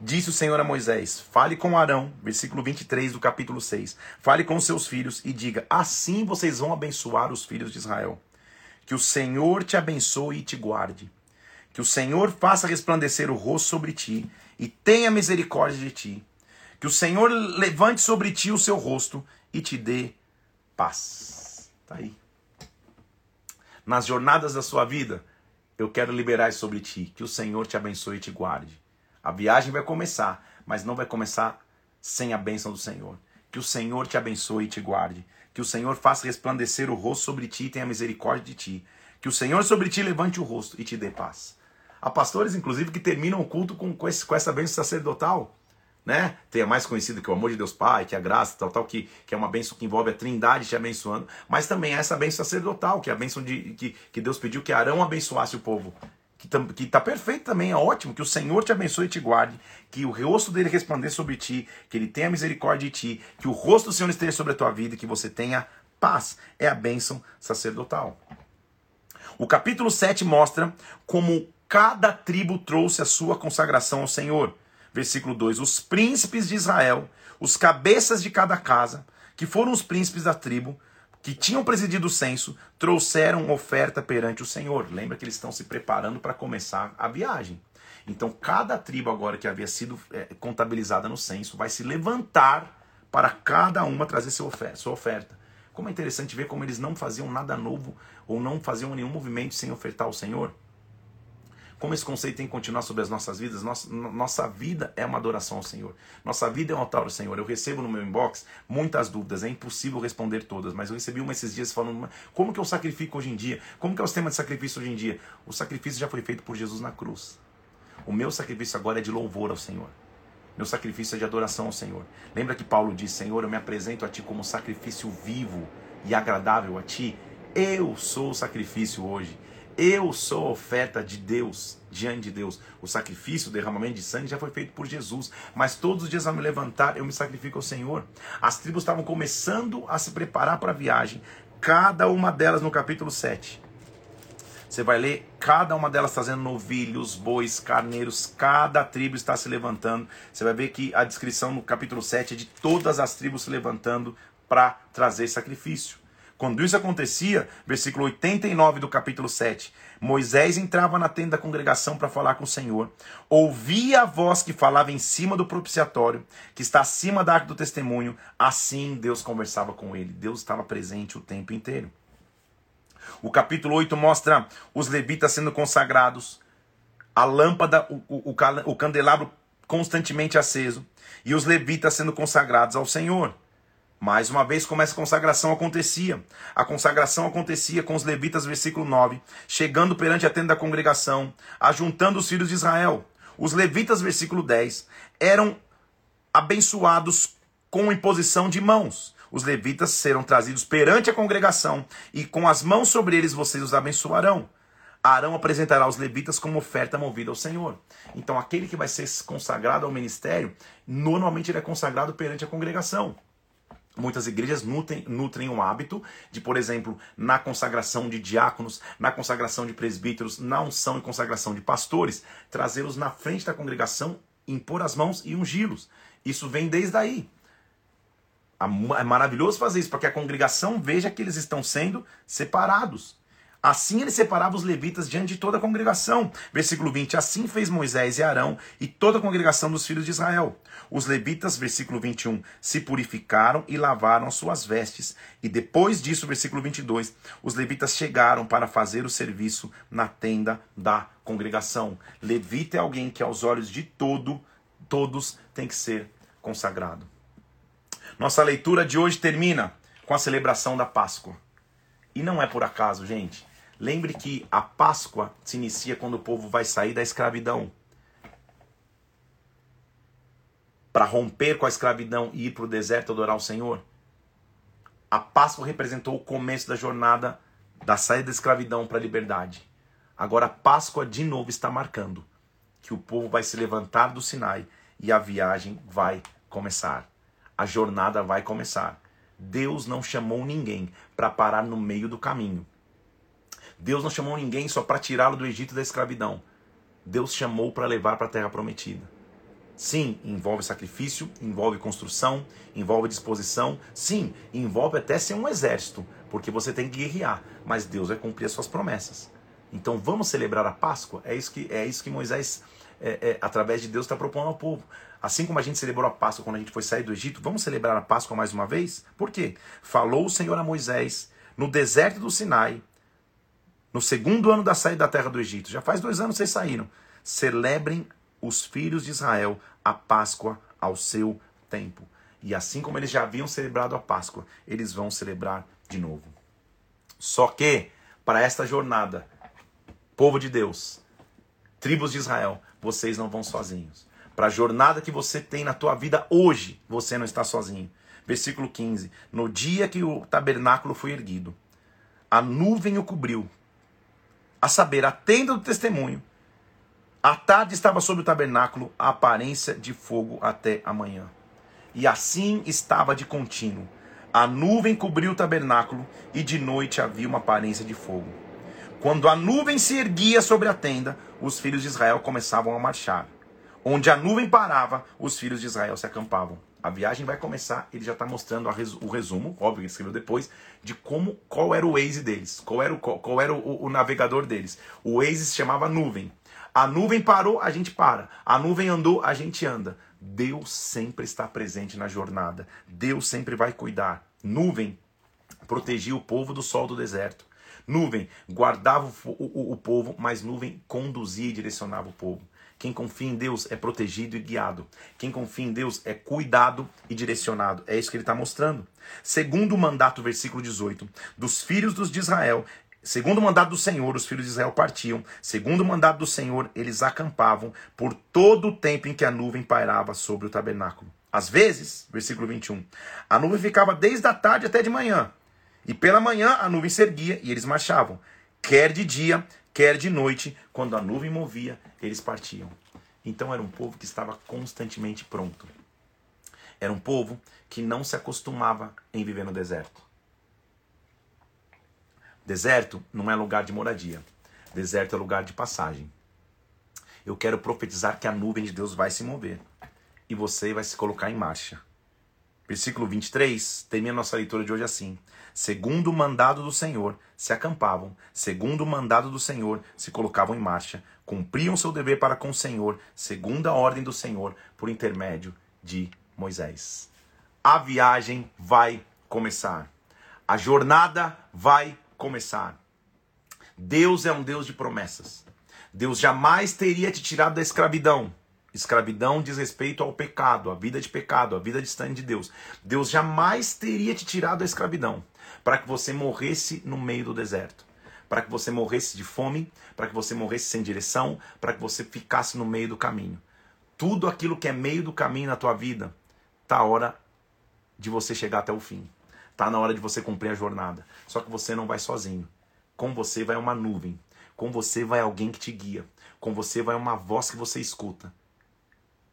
Disse o Senhor a Moisés: Fale com Arão, versículo 23 do capítulo 6. Fale com seus filhos e diga: Assim vocês vão abençoar os filhos de Israel. Que o Senhor te abençoe e te guarde. Que o Senhor faça resplandecer o rosto sobre ti e tenha misericórdia de ti. Que o Senhor levante sobre ti o seu rosto e te dê paz. Tá aí. Nas jornadas da sua vida, eu quero liberar sobre ti. Que o Senhor te abençoe e te guarde. A viagem vai começar, mas não vai começar sem a bênção do Senhor. Que o Senhor te abençoe e te guarde. Que o Senhor faça resplandecer o rosto sobre ti e tenha misericórdia de ti. Que o Senhor sobre ti levante o rosto e te dê paz. Há pastores, inclusive, que terminam o culto com, com essa bênção sacerdotal. Né? Tenha mais conhecido que o amor de Deus Pai, que a graça, tal, tal, que, que é uma bênção que envolve a trindade te abençoando, mas também essa bênção sacerdotal, que é a bênção de, que, que Deus pediu que Arão abençoasse o povo que está perfeito também, é ótimo, que o Senhor te abençoe e te guarde, que o rosto dele resplandeça sobre ti, que ele tenha misericórdia de ti, que o rosto do Senhor esteja sobre a tua vida e que você tenha paz. É a bênção sacerdotal. O capítulo 7 mostra como cada tribo trouxe a sua consagração ao Senhor. Versículo 2: Os príncipes de Israel, os cabeças de cada casa, que foram os príncipes da tribo, que tinham presidido o censo trouxeram oferta perante o Senhor. Lembra que eles estão se preparando para começar a viagem. Então, cada tribo agora que havia sido é, contabilizada no censo vai se levantar para cada uma trazer sua oferta. Como é interessante ver como eles não faziam nada novo ou não faziam nenhum movimento sem ofertar ao Senhor. Como esse conceito tem que continuar sobre as nossas vidas? Nossa, nossa vida é uma adoração ao Senhor. Nossa vida é um altar ao Senhor. Eu recebo no meu inbox muitas dúvidas, é impossível responder todas, mas eu recebi uma esses dias falando como que eu sacrifico hoje em dia? Como que é o sistema de sacrifício hoje em dia? O sacrifício já foi feito por Jesus na cruz. O meu sacrifício agora é de louvor ao Senhor. Meu sacrifício é de adoração ao Senhor. Lembra que Paulo diz: Senhor, eu me apresento a Ti como sacrifício vivo e agradável a Ti. Eu sou o sacrifício hoje. Eu sou oferta de Deus, diante de Deus. O sacrifício, o derramamento de sangue já foi feito por Jesus. Mas todos os dias ao me levantar, eu me sacrifico ao Senhor. As tribos estavam começando a se preparar para a viagem. Cada uma delas no capítulo 7. Você vai ler cada uma delas trazendo novilhos, bois, carneiros, cada tribo está se levantando. Você vai ver que a descrição no capítulo 7 é de todas as tribos se levantando para trazer sacrifício. Quando isso acontecia, versículo 89 do capítulo 7, Moisés entrava na tenda da congregação para falar com o Senhor, ouvia a voz que falava em cima do propiciatório, que está acima da arca do testemunho, assim Deus conversava com ele. Deus estava presente o tempo inteiro. O capítulo 8 mostra os levitas sendo consagrados, a lâmpada, o, o, o candelabro constantemente aceso, e os levitas sendo consagrados ao Senhor. Mais uma vez, como essa consagração acontecia? A consagração acontecia com os levitas, versículo 9, chegando perante a tenda da congregação, ajuntando os filhos de Israel. Os levitas, versículo 10, eram abençoados com imposição de mãos. Os levitas serão trazidos perante a congregação, e com as mãos sobre eles vocês os abençoarão. Arão apresentará os levitas como oferta movida ao Senhor. Então, aquele que vai ser consagrado ao ministério, normalmente ele é consagrado perante a congregação. Muitas igrejas nutrem, nutrem o hábito de, por exemplo, na consagração de diáconos, na consagração de presbíteros, na unção e consagração de pastores, trazê-los na frente da congregação, impor as mãos e ungí-los. Isso vem desde aí. É maravilhoso fazer isso, para que a congregação veja que eles estão sendo separados. Assim ele separava os levitas diante de toda a congregação. Versículo 20: Assim fez Moisés e Arão e toda a congregação dos filhos de Israel. Os levitas, versículo 21, se purificaram e lavaram suas vestes. E depois disso, versículo 22, os levitas chegaram para fazer o serviço na tenda da congregação. Levita é alguém que, aos olhos de todo, todos, tem que ser consagrado. Nossa leitura de hoje termina com a celebração da Páscoa. E não é por acaso, gente. Lembre que a Páscoa se inicia quando o povo vai sair da escravidão. Para romper com a escravidão e ir para o deserto adorar o Senhor. A Páscoa representou o começo da jornada da saída da escravidão para a liberdade. Agora a Páscoa de novo está marcando que o povo vai se levantar do Sinai e a viagem vai começar. A jornada vai começar. Deus não chamou ninguém para parar no meio do caminho. Deus não chamou ninguém só para tirá-lo do Egito da escravidão. Deus chamou para levar para a terra prometida. Sim, envolve sacrifício, envolve construção, envolve disposição. Sim, envolve até ser um exército, porque você tem que guerrear. Mas Deus vai cumprir as suas promessas. Então vamos celebrar a Páscoa? É isso que, é isso que Moisés, é, é, através de Deus, está propondo ao povo. Assim como a gente celebrou a Páscoa quando a gente foi sair do Egito, vamos celebrar a Páscoa mais uma vez? Por quê? Falou o Senhor a Moisés no deserto do Sinai, no segundo ano da saída da terra do Egito, já faz dois anos vocês saíram, celebrem os filhos de Israel a Páscoa ao seu tempo. E assim como eles já haviam celebrado a Páscoa, eles vão celebrar de novo. Só que, para esta jornada, povo de Deus, tribos de Israel, vocês não vão sozinhos. Para a jornada que você tem na tua vida hoje, você não está sozinho. Versículo 15: No dia que o tabernáculo foi erguido, a nuvem o cobriu, a saber, a tenda do testemunho. A tarde estava sobre o tabernáculo a aparência de fogo até amanhã. E assim estava de contínuo. A nuvem cobriu o tabernáculo e de noite havia uma aparência de fogo. Quando a nuvem se erguia sobre a tenda, os filhos de Israel começavam a marchar. Onde a nuvem parava, os filhos de Israel se acampavam. A viagem vai começar, ele já está mostrando o resumo, óbvio que escreveu depois, de como qual era o Waze deles, qual era o, qual era o, o navegador deles. O Waze se chamava nuvem. A nuvem parou, a gente para. A nuvem andou, a gente anda. Deus sempre está presente na jornada. Deus sempre vai cuidar. Nuvem protegia o povo do sol do deserto. Nuvem guardava o, o, o, povo, mas nuvem conduzia e direcionava o povo. Quem confia em Deus é protegido e guiado. Quem confia em Deus é cuidado e direcionado. É isso que ele está mostrando. Segundo o mandato, versículo 18, dos filhos dos de Israel, Segundo o mandato do Senhor, os filhos de Israel partiam. Segundo o mandato do Senhor, eles acampavam por todo o tempo em que a nuvem pairava sobre o tabernáculo. Às vezes, versículo 21, a nuvem ficava desde a tarde até de manhã. E pela manhã a nuvem se erguia e eles marchavam. Quer de dia, quer de noite, quando a nuvem movia, eles partiam. Então era um povo que estava constantemente pronto. Era um povo que não se acostumava em viver no deserto. Deserto não é lugar de moradia. Deserto é lugar de passagem. Eu quero profetizar que a nuvem de Deus vai se mover e você vai se colocar em marcha. Versículo 23 termina nossa leitura de hoje assim: Segundo o mandado do Senhor, se acampavam, segundo o mandado do Senhor, se colocavam em marcha, cumpriam seu dever para com o Senhor, segundo a ordem do Senhor, por intermédio de Moisés. A viagem vai começar. A jornada vai começar. Deus é um Deus de promessas. Deus jamais teria te tirado da escravidão. Escravidão diz respeito ao pecado, à vida de pecado, à vida distante de Deus. Deus jamais teria te tirado da escravidão para que você morresse no meio do deserto, para que você morresse de fome, para que você morresse sem direção, para que você ficasse no meio do caminho. Tudo aquilo que é meio do caminho na tua vida, tá a hora de você chegar até o fim. Tá na hora de você cumprir a jornada. Só que você não vai sozinho. Com você vai uma nuvem. Com você vai alguém que te guia. Com você vai uma voz que você escuta.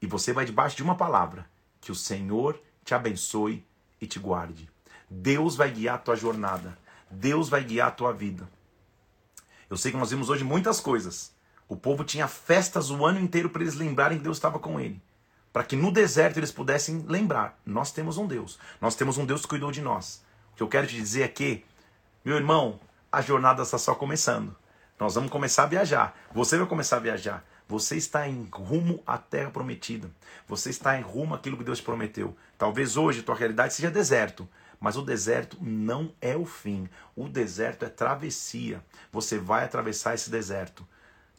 E você vai debaixo de uma palavra: que o Senhor te abençoe e te guarde. Deus vai guiar a tua jornada. Deus vai guiar a tua vida. Eu sei que nós vimos hoje muitas coisas. O povo tinha festas o ano inteiro para eles lembrarem que Deus estava com ele para que no deserto eles pudessem lembrar: nós temos um Deus, nós temos um Deus que cuidou de nós. O que eu quero te dizer é que, meu irmão, a jornada está só começando. Nós vamos começar a viajar. Você vai começar a viajar. Você está em rumo à terra prometida. Você está em rumo àquilo que Deus prometeu. Talvez hoje tua realidade seja deserto, mas o deserto não é o fim. O deserto é travessia. Você vai atravessar esse deserto.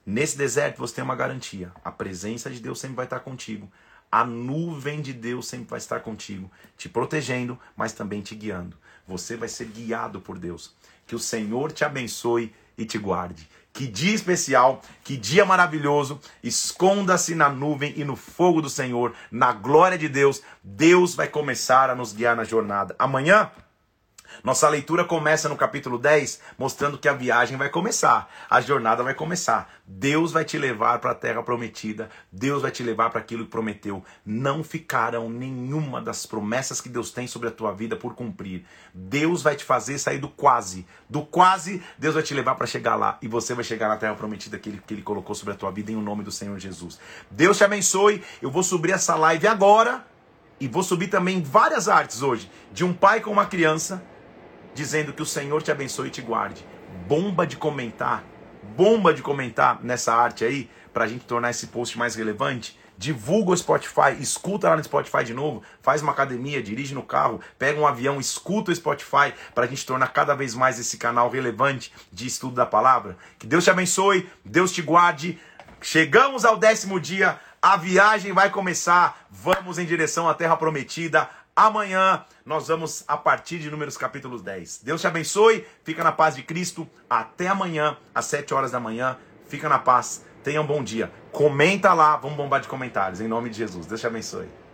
Nesse deserto você tem uma garantia: a presença de Deus sempre vai estar contigo a nuvem de Deus sempre vai estar contigo, te protegendo, mas também te guiando. Você vai ser guiado por Deus. Que o Senhor te abençoe e te guarde. Que dia especial, que dia maravilhoso. Esconda-se na nuvem e no fogo do Senhor, na glória de Deus. Deus vai começar a nos guiar na jornada. Amanhã nossa leitura começa no capítulo 10, mostrando que a viagem vai começar, a jornada vai começar. Deus vai te levar para a terra prometida, Deus vai te levar para aquilo que prometeu. Não ficarão nenhuma das promessas que Deus tem sobre a tua vida por cumprir. Deus vai te fazer sair do quase. Do quase, Deus vai te levar para chegar lá e você vai chegar na terra prometida que ele, que ele colocou sobre a tua vida em o nome do Senhor Jesus. Deus te abençoe. Eu vou subir essa live agora e vou subir também várias artes hoje de um pai com uma criança dizendo que o Senhor te abençoe e te guarde. Bomba de comentar, bomba de comentar nessa arte aí, para a gente tornar esse post mais relevante. divulga o Spotify, escuta lá no Spotify de novo, faz uma academia, dirige no carro, pega um avião, escuta o Spotify para a gente tornar cada vez mais esse canal relevante de estudo da palavra. Que Deus te abençoe, Deus te guarde. Chegamos ao décimo dia, a viagem vai começar. Vamos em direção à Terra Prometida. Amanhã nós vamos a partir de Números capítulos 10. Deus te abençoe, fica na paz de Cristo. Até amanhã, às 7 horas da manhã. Fica na paz, tenha um bom dia. Comenta lá, vamos bombar de comentários, em nome de Jesus. Deus te abençoe.